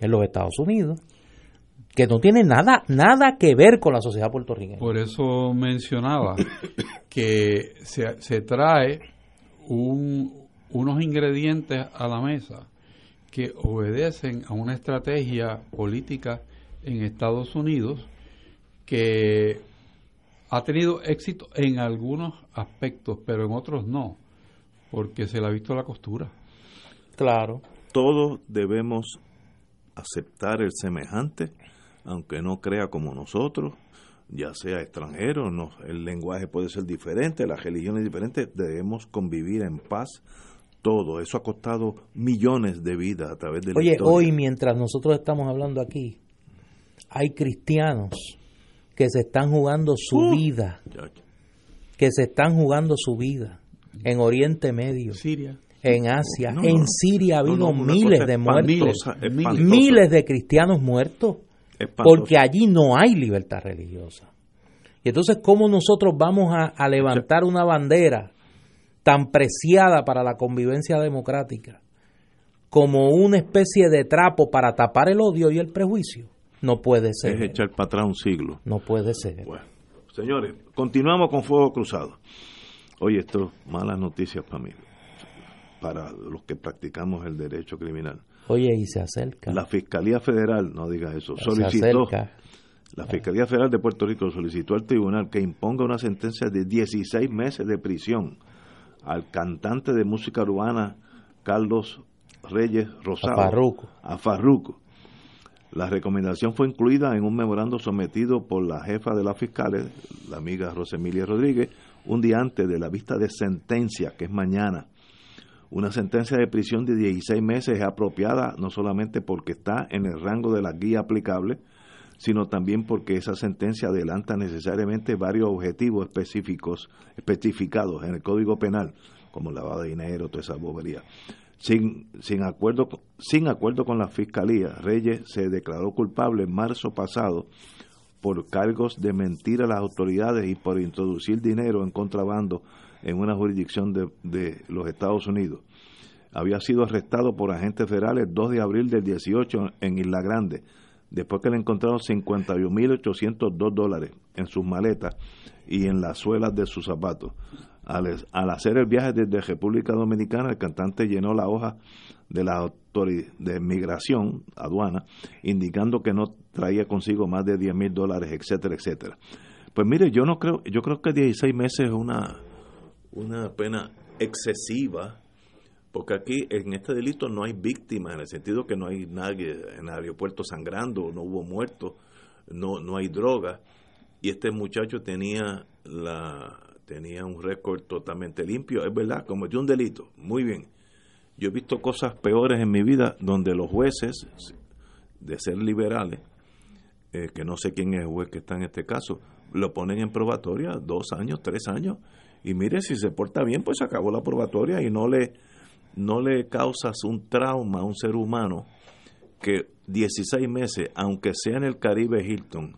en los Estados Unidos, que no tiene nada, nada que ver con la sociedad puertorriqueña. Por eso mencionaba que se, se trae unos ingredientes a la mesa que obedecen a una estrategia política en Estados Unidos que ha tenido éxito en algunos aspectos, pero en otros no, porque se le ha visto la costura. Claro. Todos debemos aceptar el semejante, aunque no crea como nosotros, ya sea extranjero, no, el lenguaje puede ser diferente, la religión es diferente, debemos convivir en paz. Todo eso ha costado millones de vidas a través de Oye, hoy mientras nosotros estamos hablando aquí, hay cristianos que se están jugando su uh. vida, que se están jugando su vida en Oriente Medio, en Asia, en Siria ha habido miles de muertos, miles de cristianos muertos, porque allí no hay libertad religiosa. Y entonces, ¿cómo nosotros vamos a levantar una bandera tan preciada para la convivencia democrática como una especie de trapo para tapar el odio y el prejuicio? No puede ser. Es echar para atrás un siglo. No puede ser. Bueno, señores, continuamos con Fuego Cruzado. Oye, esto malas noticias para mí, para los que practicamos el derecho criminal. Oye, y se acerca. La Fiscalía Federal, no diga eso, solicitó. La Fiscalía Federal de Puerto Rico solicitó al tribunal que imponga una sentencia de 16 meses de prisión al cantante de música urbana Carlos Reyes Rosado. A Farruco. A Farruco la recomendación fue incluida en un memorando sometido por la jefa de las fiscales, la amiga Rosemilia Rodríguez, un día antes de la vista de sentencia, que es mañana. Una sentencia de prisión de 16 meses es apropiada no solamente porque está en el rango de la guía aplicable, sino también porque esa sentencia adelanta necesariamente varios objetivos específicos, especificados en el Código Penal, como lavado de dinero, toda esa bobería. Sin, sin, acuerdo, sin acuerdo con la Fiscalía, Reyes se declaró culpable en marzo pasado por cargos de mentir a las autoridades y por introducir dinero en contrabando en una jurisdicción de, de los Estados Unidos. Había sido arrestado por agentes federales el 2 de abril del 18 en Isla Grande, después que le encontraron 51.802 dólares en sus maletas y en las suelas de sus zapatos. Al, hacer el viaje desde República Dominicana, el cantante llenó la hoja de la autoridad de migración, aduana, indicando que no traía consigo más de 10 mil dólares, etcétera, etcétera. Pues mire, yo no creo, yo creo que 16 meses es una, una pena excesiva, porque aquí en este delito no hay víctimas, en el sentido que no hay nadie en el aeropuerto sangrando, no hubo muertos, no, no hay droga, y este muchacho tenía la tenía un récord totalmente limpio, es verdad, cometió un delito, muy bien. Yo he visto cosas peores en mi vida donde los jueces, de ser liberales, eh, que no sé quién es el juez que está en este caso, lo ponen en probatoria dos años, tres años, y mire, si se porta bien, pues se acabó la probatoria y no le, no le causas un trauma a un ser humano que 16 meses, aunque sea en el Caribe Hilton,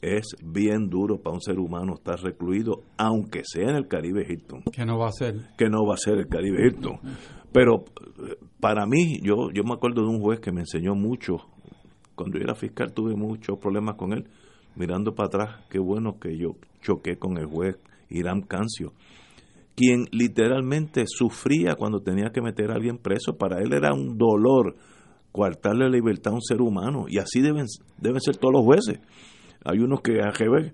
es bien duro para un ser humano estar recluido, aunque sea en el Caribe Hilton. Que no va a ser. Que no va a ser el Caribe Hilton. Pero para mí, yo, yo me acuerdo de un juez que me enseñó mucho. Cuando yo era fiscal tuve muchos problemas con él. Mirando para atrás, qué bueno que yo choqué con el juez Irán Cancio, quien literalmente sufría cuando tenía que meter a alguien preso. Para él era un dolor coartarle la libertad a un ser humano. Y así deben, deben ser todos los jueces. Hay unos que AGB,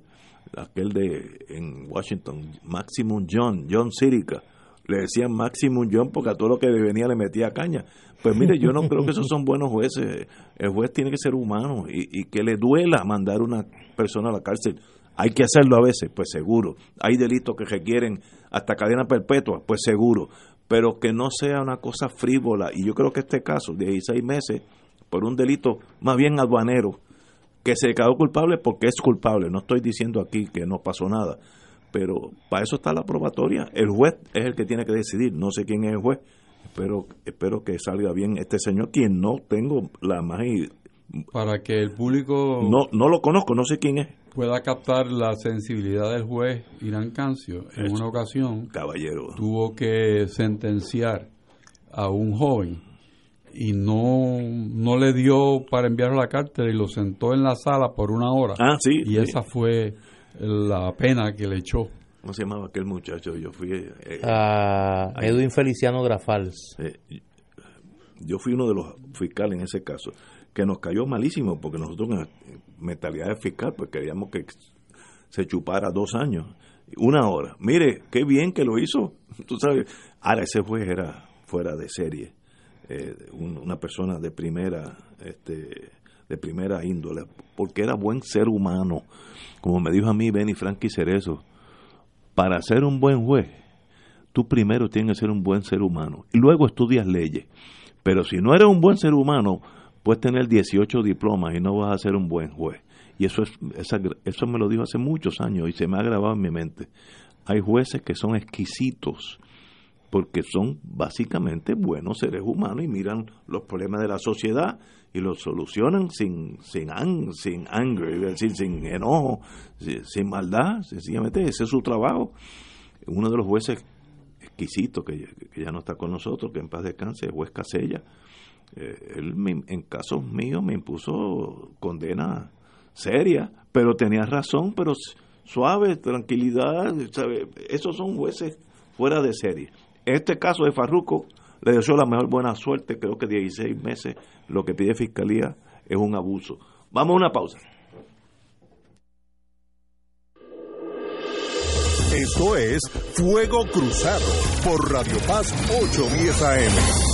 aquel de en Washington, Maximum John, John Sirica, le decían Maximum John porque a todo lo que venía le metía caña. Pues mire, yo no creo que esos son buenos jueces. El juez tiene que ser humano y, y que le duela mandar una persona a la cárcel. Hay que hacerlo a veces, pues seguro. Hay delitos que requieren hasta cadena perpetua, pues seguro. Pero que no sea una cosa frívola. Y yo creo que este caso, 16 meses, por un delito más bien aduanero, que se quedó culpable porque es culpable. No estoy diciendo aquí que no pasó nada. Pero para eso está la probatoria. El juez es el que tiene que decidir. No sé quién es el juez. Espero, espero que salga bien este señor, quien no tengo la más para que el público no no lo conozco no sé quién es pueda captar la sensibilidad del juez Irán Cancio en una ocasión caballero tuvo que sentenciar a un joven y no no le dio para enviarlo a la cárcel y lo sentó en la sala por una hora ah sí y esa fue la pena que le echó ¿Cómo se llamaba aquel muchacho? Yo fui... Eh, a Edwin Feliciano Grafals. Eh, yo fui uno de los fiscales en ese caso que nos cayó malísimo porque nosotros en mentalidad de fiscal pues queríamos que se chupara dos años, una hora. Mire, qué bien que lo hizo. Tú sabes, ahora ese juez era fuera de serie, eh, una persona de primera, este, de primera índole, porque era buen ser humano. Como me dijo a mí Benny Frankie Cerezo, para ser un buen juez, tú primero tienes que ser un buen ser humano y luego estudias leyes. Pero si no eres un buen ser humano, puedes tener 18 diplomas y no vas a ser un buen juez. Y eso, es, eso me lo dijo hace muchos años y se me ha grabado en mi mente. Hay jueces que son exquisitos porque son básicamente buenos seres humanos y miran los problemas de la sociedad y los solucionan sin sin sin anger, sin enojo, sin, maldad, sencillamente ese es su trabajo. Uno de los jueces exquisitos que, ya no está con nosotros, que en paz descanse, el juez Casella, eh, él en casos míos me impuso condena seria, pero tenía razón, pero suave, tranquilidad, esos son jueces fuera de serie. Este caso de Farruco, le deseo la mejor buena suerte, creo que 16 meses, lo que pide Fiscalía es un abuso. Vamos a una pausa. Esto es Fuego Cruzado por Radio Paz 810 AM.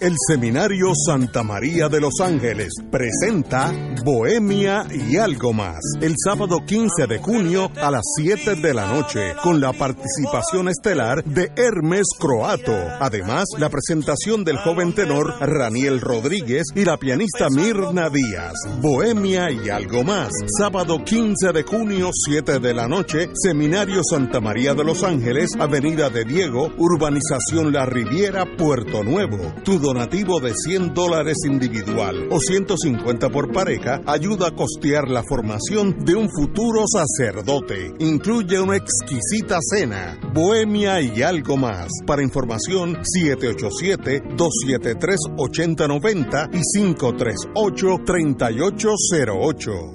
El Seminario Santa María de los Ángeles presenta Bohemia y algo más el sábado 15 de junio a las 7 de la noche con la participación estelar de Hermes Croato. Además, la presentación del joven tenor Raniel Rodríguez y la pianista Mirna Díaz. Bohemia y algo más. Sábado 15 de junio, 7 de la noche, Seminario Santa María de los Ángeles, Avenida de Diego, Urbanización La Riviera, Puerto Nuevo donativo de 100 dólares individual o 150 por pareja ayuda a costear la formación de un futuro sacerdote. Incluye una exquisita cena, bohemia y algo más. Para información, 787-273-8090 y 538-3808.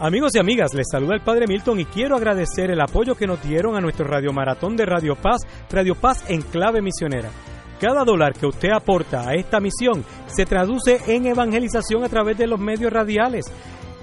Amigos y amigas, les saluda el Padre Milton y quiero agradecer el apoyo que nos dieron a nuestro Radio Maratón de Radio Paz, Radio Paz en clave misionera. Cada dólar que usted aporta a esta misión se traduce en evangelización a través de los medios radiales.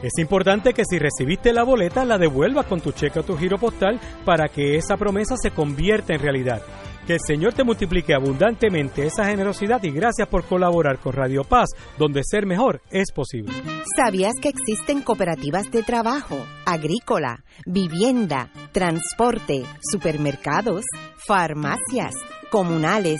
Es importante que si recibiste la boleta la devuelvas con tu cheque o tu giro postal para que esa promesa se convierta en realidad. Que el Señor te multiplique abundantemente esa generosidad y gracias por colaborar con Radio Paz, donde ser mejor es posible. ¿Sabías que existen cooperativas de trabajo, agrícola, vivienda, transporte, supermercados, farmacias, comunales?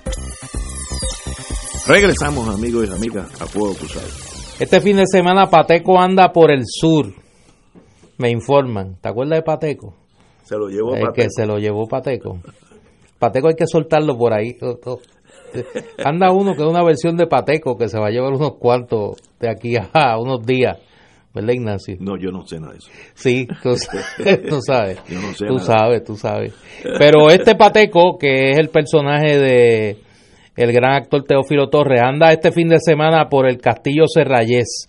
Regresamos, amigos y amigas, a Fuego Cruzado. Este fin de semana Pateco anda por el sur. Me informan. ¿Te acuerdas de Pateco? Se lo llevó El que se lo llevó Pateco. Pateco hay que soltarlo por ahí. Anda uno que es una versión de Pateco que se va a llevar unos cuantos de aquí a unos días. ¿Verdad, Ignacio? No, yo no sé nada de eso. Sí, tú, tú sabes. Yo no sé tú nada. sabes, tú sabes. Pero este Pateco, que es el personaje de el gran actor Teófilo Torres, anda este fin de semana por el Castillo Serrayés.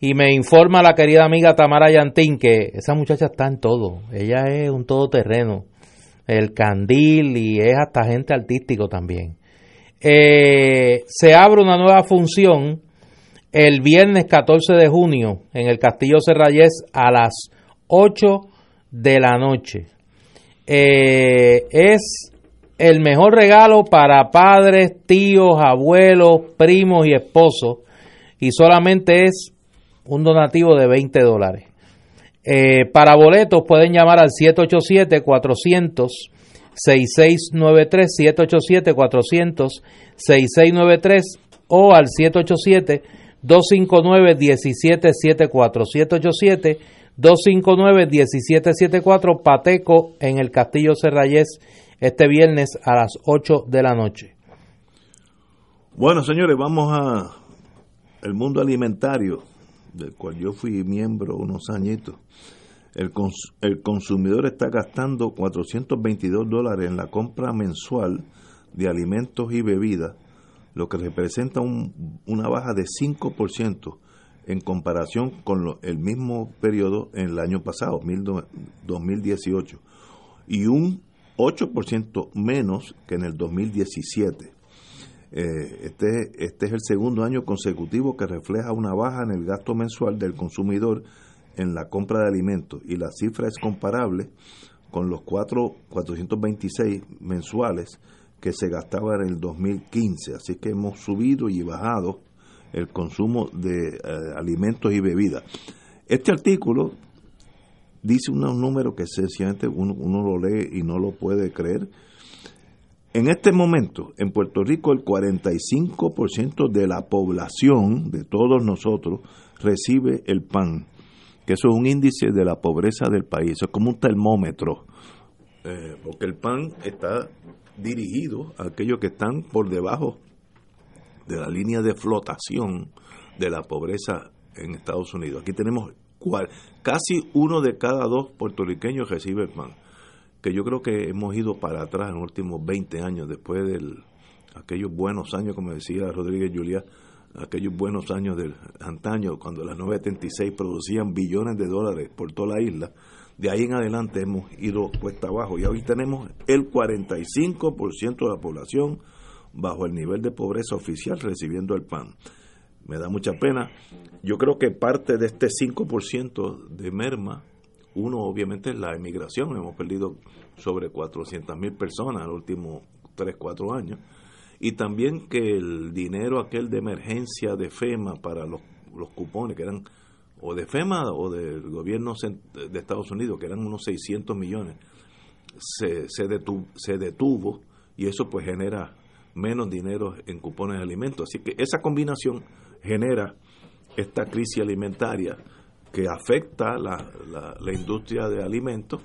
Y me informa la querida amiga Tamara Yantín que esa muchacha está en todo. Ella es un todoterreno. El candil y es hasta agente artístico también. Eh, se abre una nueva función el viernes 14 de junio en el Castillo Serrayés a las 8 de la noche. Eh, es el mejor regalo para padres, tíos, abuelos, primos y esposos y solamente es un donativo de 20 dólares. Eh, para boletos pueden llamar al 787-400-6693, 787-400-6693 o al 787-259-1774, 787-259-1774, Pateco en el Castillo Serrayés este viernes a las 8 de la noche. Bueno, señores, vamos a el mundo alimentario, del cual yo fui miembro unos añitos. El, el consumidor está gastando 422 dólares en la compra mensual de alimentos y bebidas, lo que representa un- una baja de 5% en comparación con el mismo periodo en el año pasado, mil do- 2018, y un 8% menos que en el 2017. Eh, este, este es el segundo año consecutivo que refleja una baja en el gasto mensual del consumidor en la compra de alimentos y la cifra es comparable con los cuatro, 426 mensuales que se gastaban en el 2015. Así que hemos subido y bajado el consumo de eh, alimentos y bebidas. Este artículo dice unos números que sencillamente uno, uno lo lee y no lo puede creer. En este momento, en Puerto Rico, el 45% de la población, de todos nosotros, recibe el pan, que eso es un índice de la pobreza del país, eso es como un termómetro, eh, porque el pan está dirigido a aquellos que están por debajo de la línea de flotación de la pobreza en Estados Unidos. Aquí tenemos cual- casi uno de cada dos puertorriqueños recibe pan que yo creo que hemos ido para atrás en los últimos 20 años, después de aquellos buenos años, como decía Rodríguez Juliá, aquellos buenos años del antaño, cuando las 976 producían billones de dólares por toda la isla, de ahí en adelante hemos ido cuesta abajo y hoy tenemos el 45% de la población bajo el nivel de pobreza oficial recibiendo el pan. Me da mucha pena. Yo creo que parte de este 5% de merma uno, obviamente, es la emigración. Hemos perdido sobre 400 mil personas en los últimos 3, 4 años. Y también que el dinero aquel de emergencia de FEMA para los, los cupones, que eran o de FEMA o del gobierno de Estados Unidos, que eran unos 600 millones, se, se, detuvo, se detuvo y eso pues genera menos dinero en cupones de alimentos. Así que esa combinación genera esta crisis alimentaria que afecta la, la, industria de alimentos,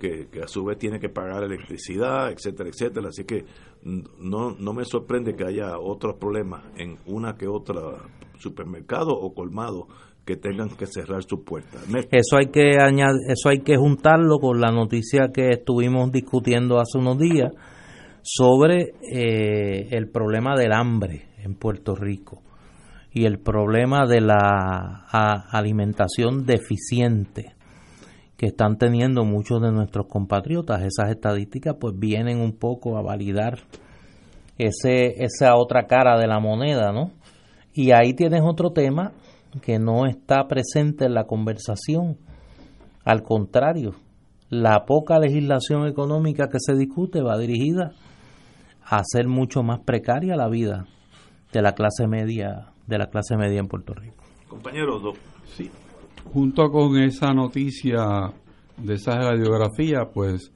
que, que a su vez tiene que pagar electricidad, etcétera, etcétera. Así que no, no me sorprende que haya otros problemas en una que otra supermercado o colmado que tengan que cerrar sus puertas. Eso hay que añadir, eso hay que juntarlo con la noticia que estuvimos discutiendo hace unos días sobre eh, el problema del hambre en Puerto Rico y el problema de la alimentación deficiente que están teniendo muchos de nuestros compatriotas. Esas estadísticas pues vienen un poco a validar ese, esa otra cara de la moneda, ¿no? Y ahí tienes otro tema que no está presente en la conversación. Al contrario, la poca legislación económica que se discute va dirigida hacer mucho más precaria la vida de la clase media de la clase media en Puerto Rico. Compañero, sí. Junto con esa noticia de esa radiografía, pues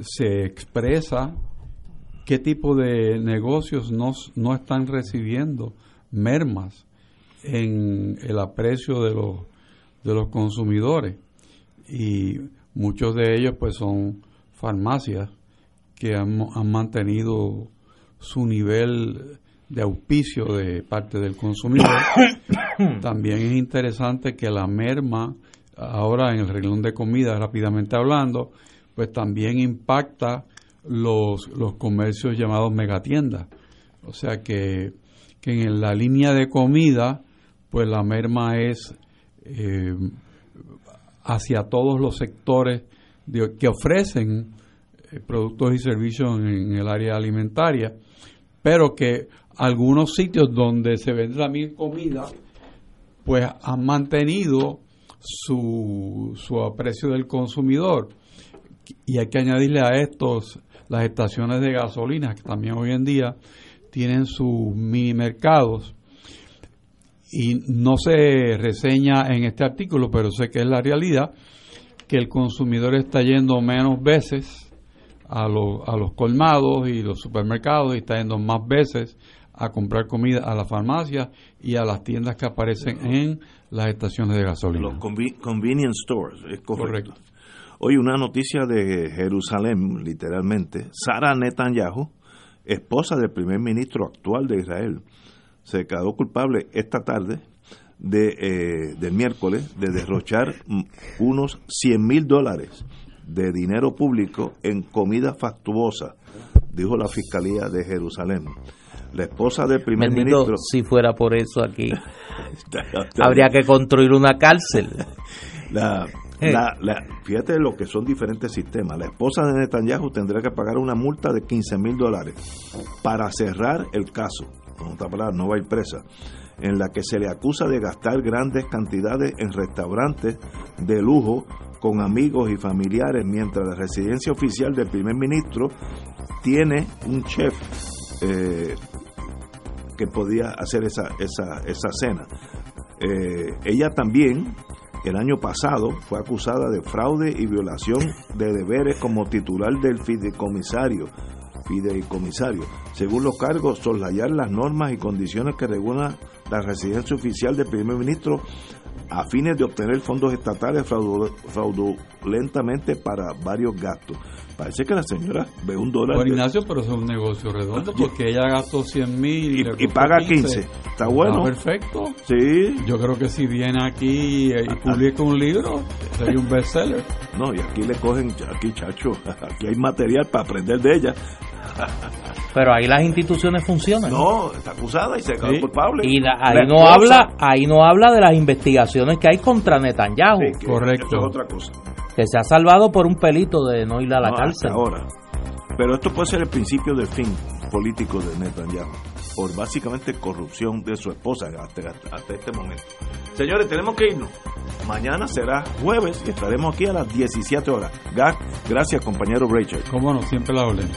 se expresa qué tipo de negocios no, no están recibiendo mermas en el aprecio de los, de los consumidores. Y muchos de ellos pues son farmacias que han, han mantenido su nivel de auspicio de parte del consumidor. También es interesante que la merma, ahora en el renglón de comida, rápidamente hablando, pues también impacta los, los comercios llamados megatiendas. O sea que, que en la línea de comida, pues la merma es eh, hacia todos los sectores que ofrecen productos y servicios en, el área alimentaria, pero que algunos sitios donde se vende misma comida, pues han mantenido su, su aprecio del consumidor. Y hay que añadirle a estos las estaciones de gasolina, que también hoy en día tienen sus mini mercados. Y no se reseña en este artículo, pero sé que es la realidad, que el consumidor está yendo menos veces a, los, a los colmados y los supermercados y está yendo más veces a comprar comida a la farmacia y a las tiendas que aparecen en las estaciones de gasolina. Los convenience stores, es correcto. Hoy una noticia de Jerusalén, literalmente. Sara Netanyahu, esposa del primer ministro actual de Israel, se quedó culpable esta tarde de, eh, del miércoles de derrochar unos 100 mil dólares de dinero público en comida factuosa, dijo la Fiscalía de Jerusalén la esposa del primer ministro. Si fuera por eso aquí, habría que construir una cárcel. Eh. La, la, fíjate lo que son diferentes sistemas. La esposa de Netanyahu tendrá que pagar una multa de 15 mil dólares para cerrar el caso. Con otra palabra, no va a ir presa. En la que se le acusa de gastar grandes cantidades en restaurantes de lujo con amigos y familiares, mientras la residencia oficial del primer ministro tiene un chef eh, que podía hacer esa, esa, esa cena. Eh, ella también, el año pasado, fue acusada de fraude y violación de deberes como titular del fideicomisario. Fideicomisario. Según los cargos, soslayar las normas y condiciones que regulan la residencia oficial del primer ministro a fines de obtener fondos estatales fraudulentamente para varios gastos. Parece que la señora ve un dólar. Por Ignacio, pero es un negocio redondo porque ella gastó 100 mil y, paga 15. Está bueno. perfecto. Sí. Yo creo que si viene aquí y publica un libro, sería un bestseller. No, y aquí le cogen, aquí chacho, aquí hay material para aprender de ella. Pero ahí las instituciones funcionan. No, está acusada y se quedó culpable. Y ahí no habla, ahí no habla de las investigaciones que hay contra Netanyahu. Correcto. otra cosa. Que se ha salvado por un pelito de no ir a la cárcel. Ahora. Pero esto puede ser el principio del fin político de Netanyahu por básicamente corrupción de su esposa hasta, hasta, este momento. Señores, tenemos que irnos. Mañana será jueves y estaremos aquí a las 17 horas. Gracias, compañero Rachel. Cómo no, siempre la olen.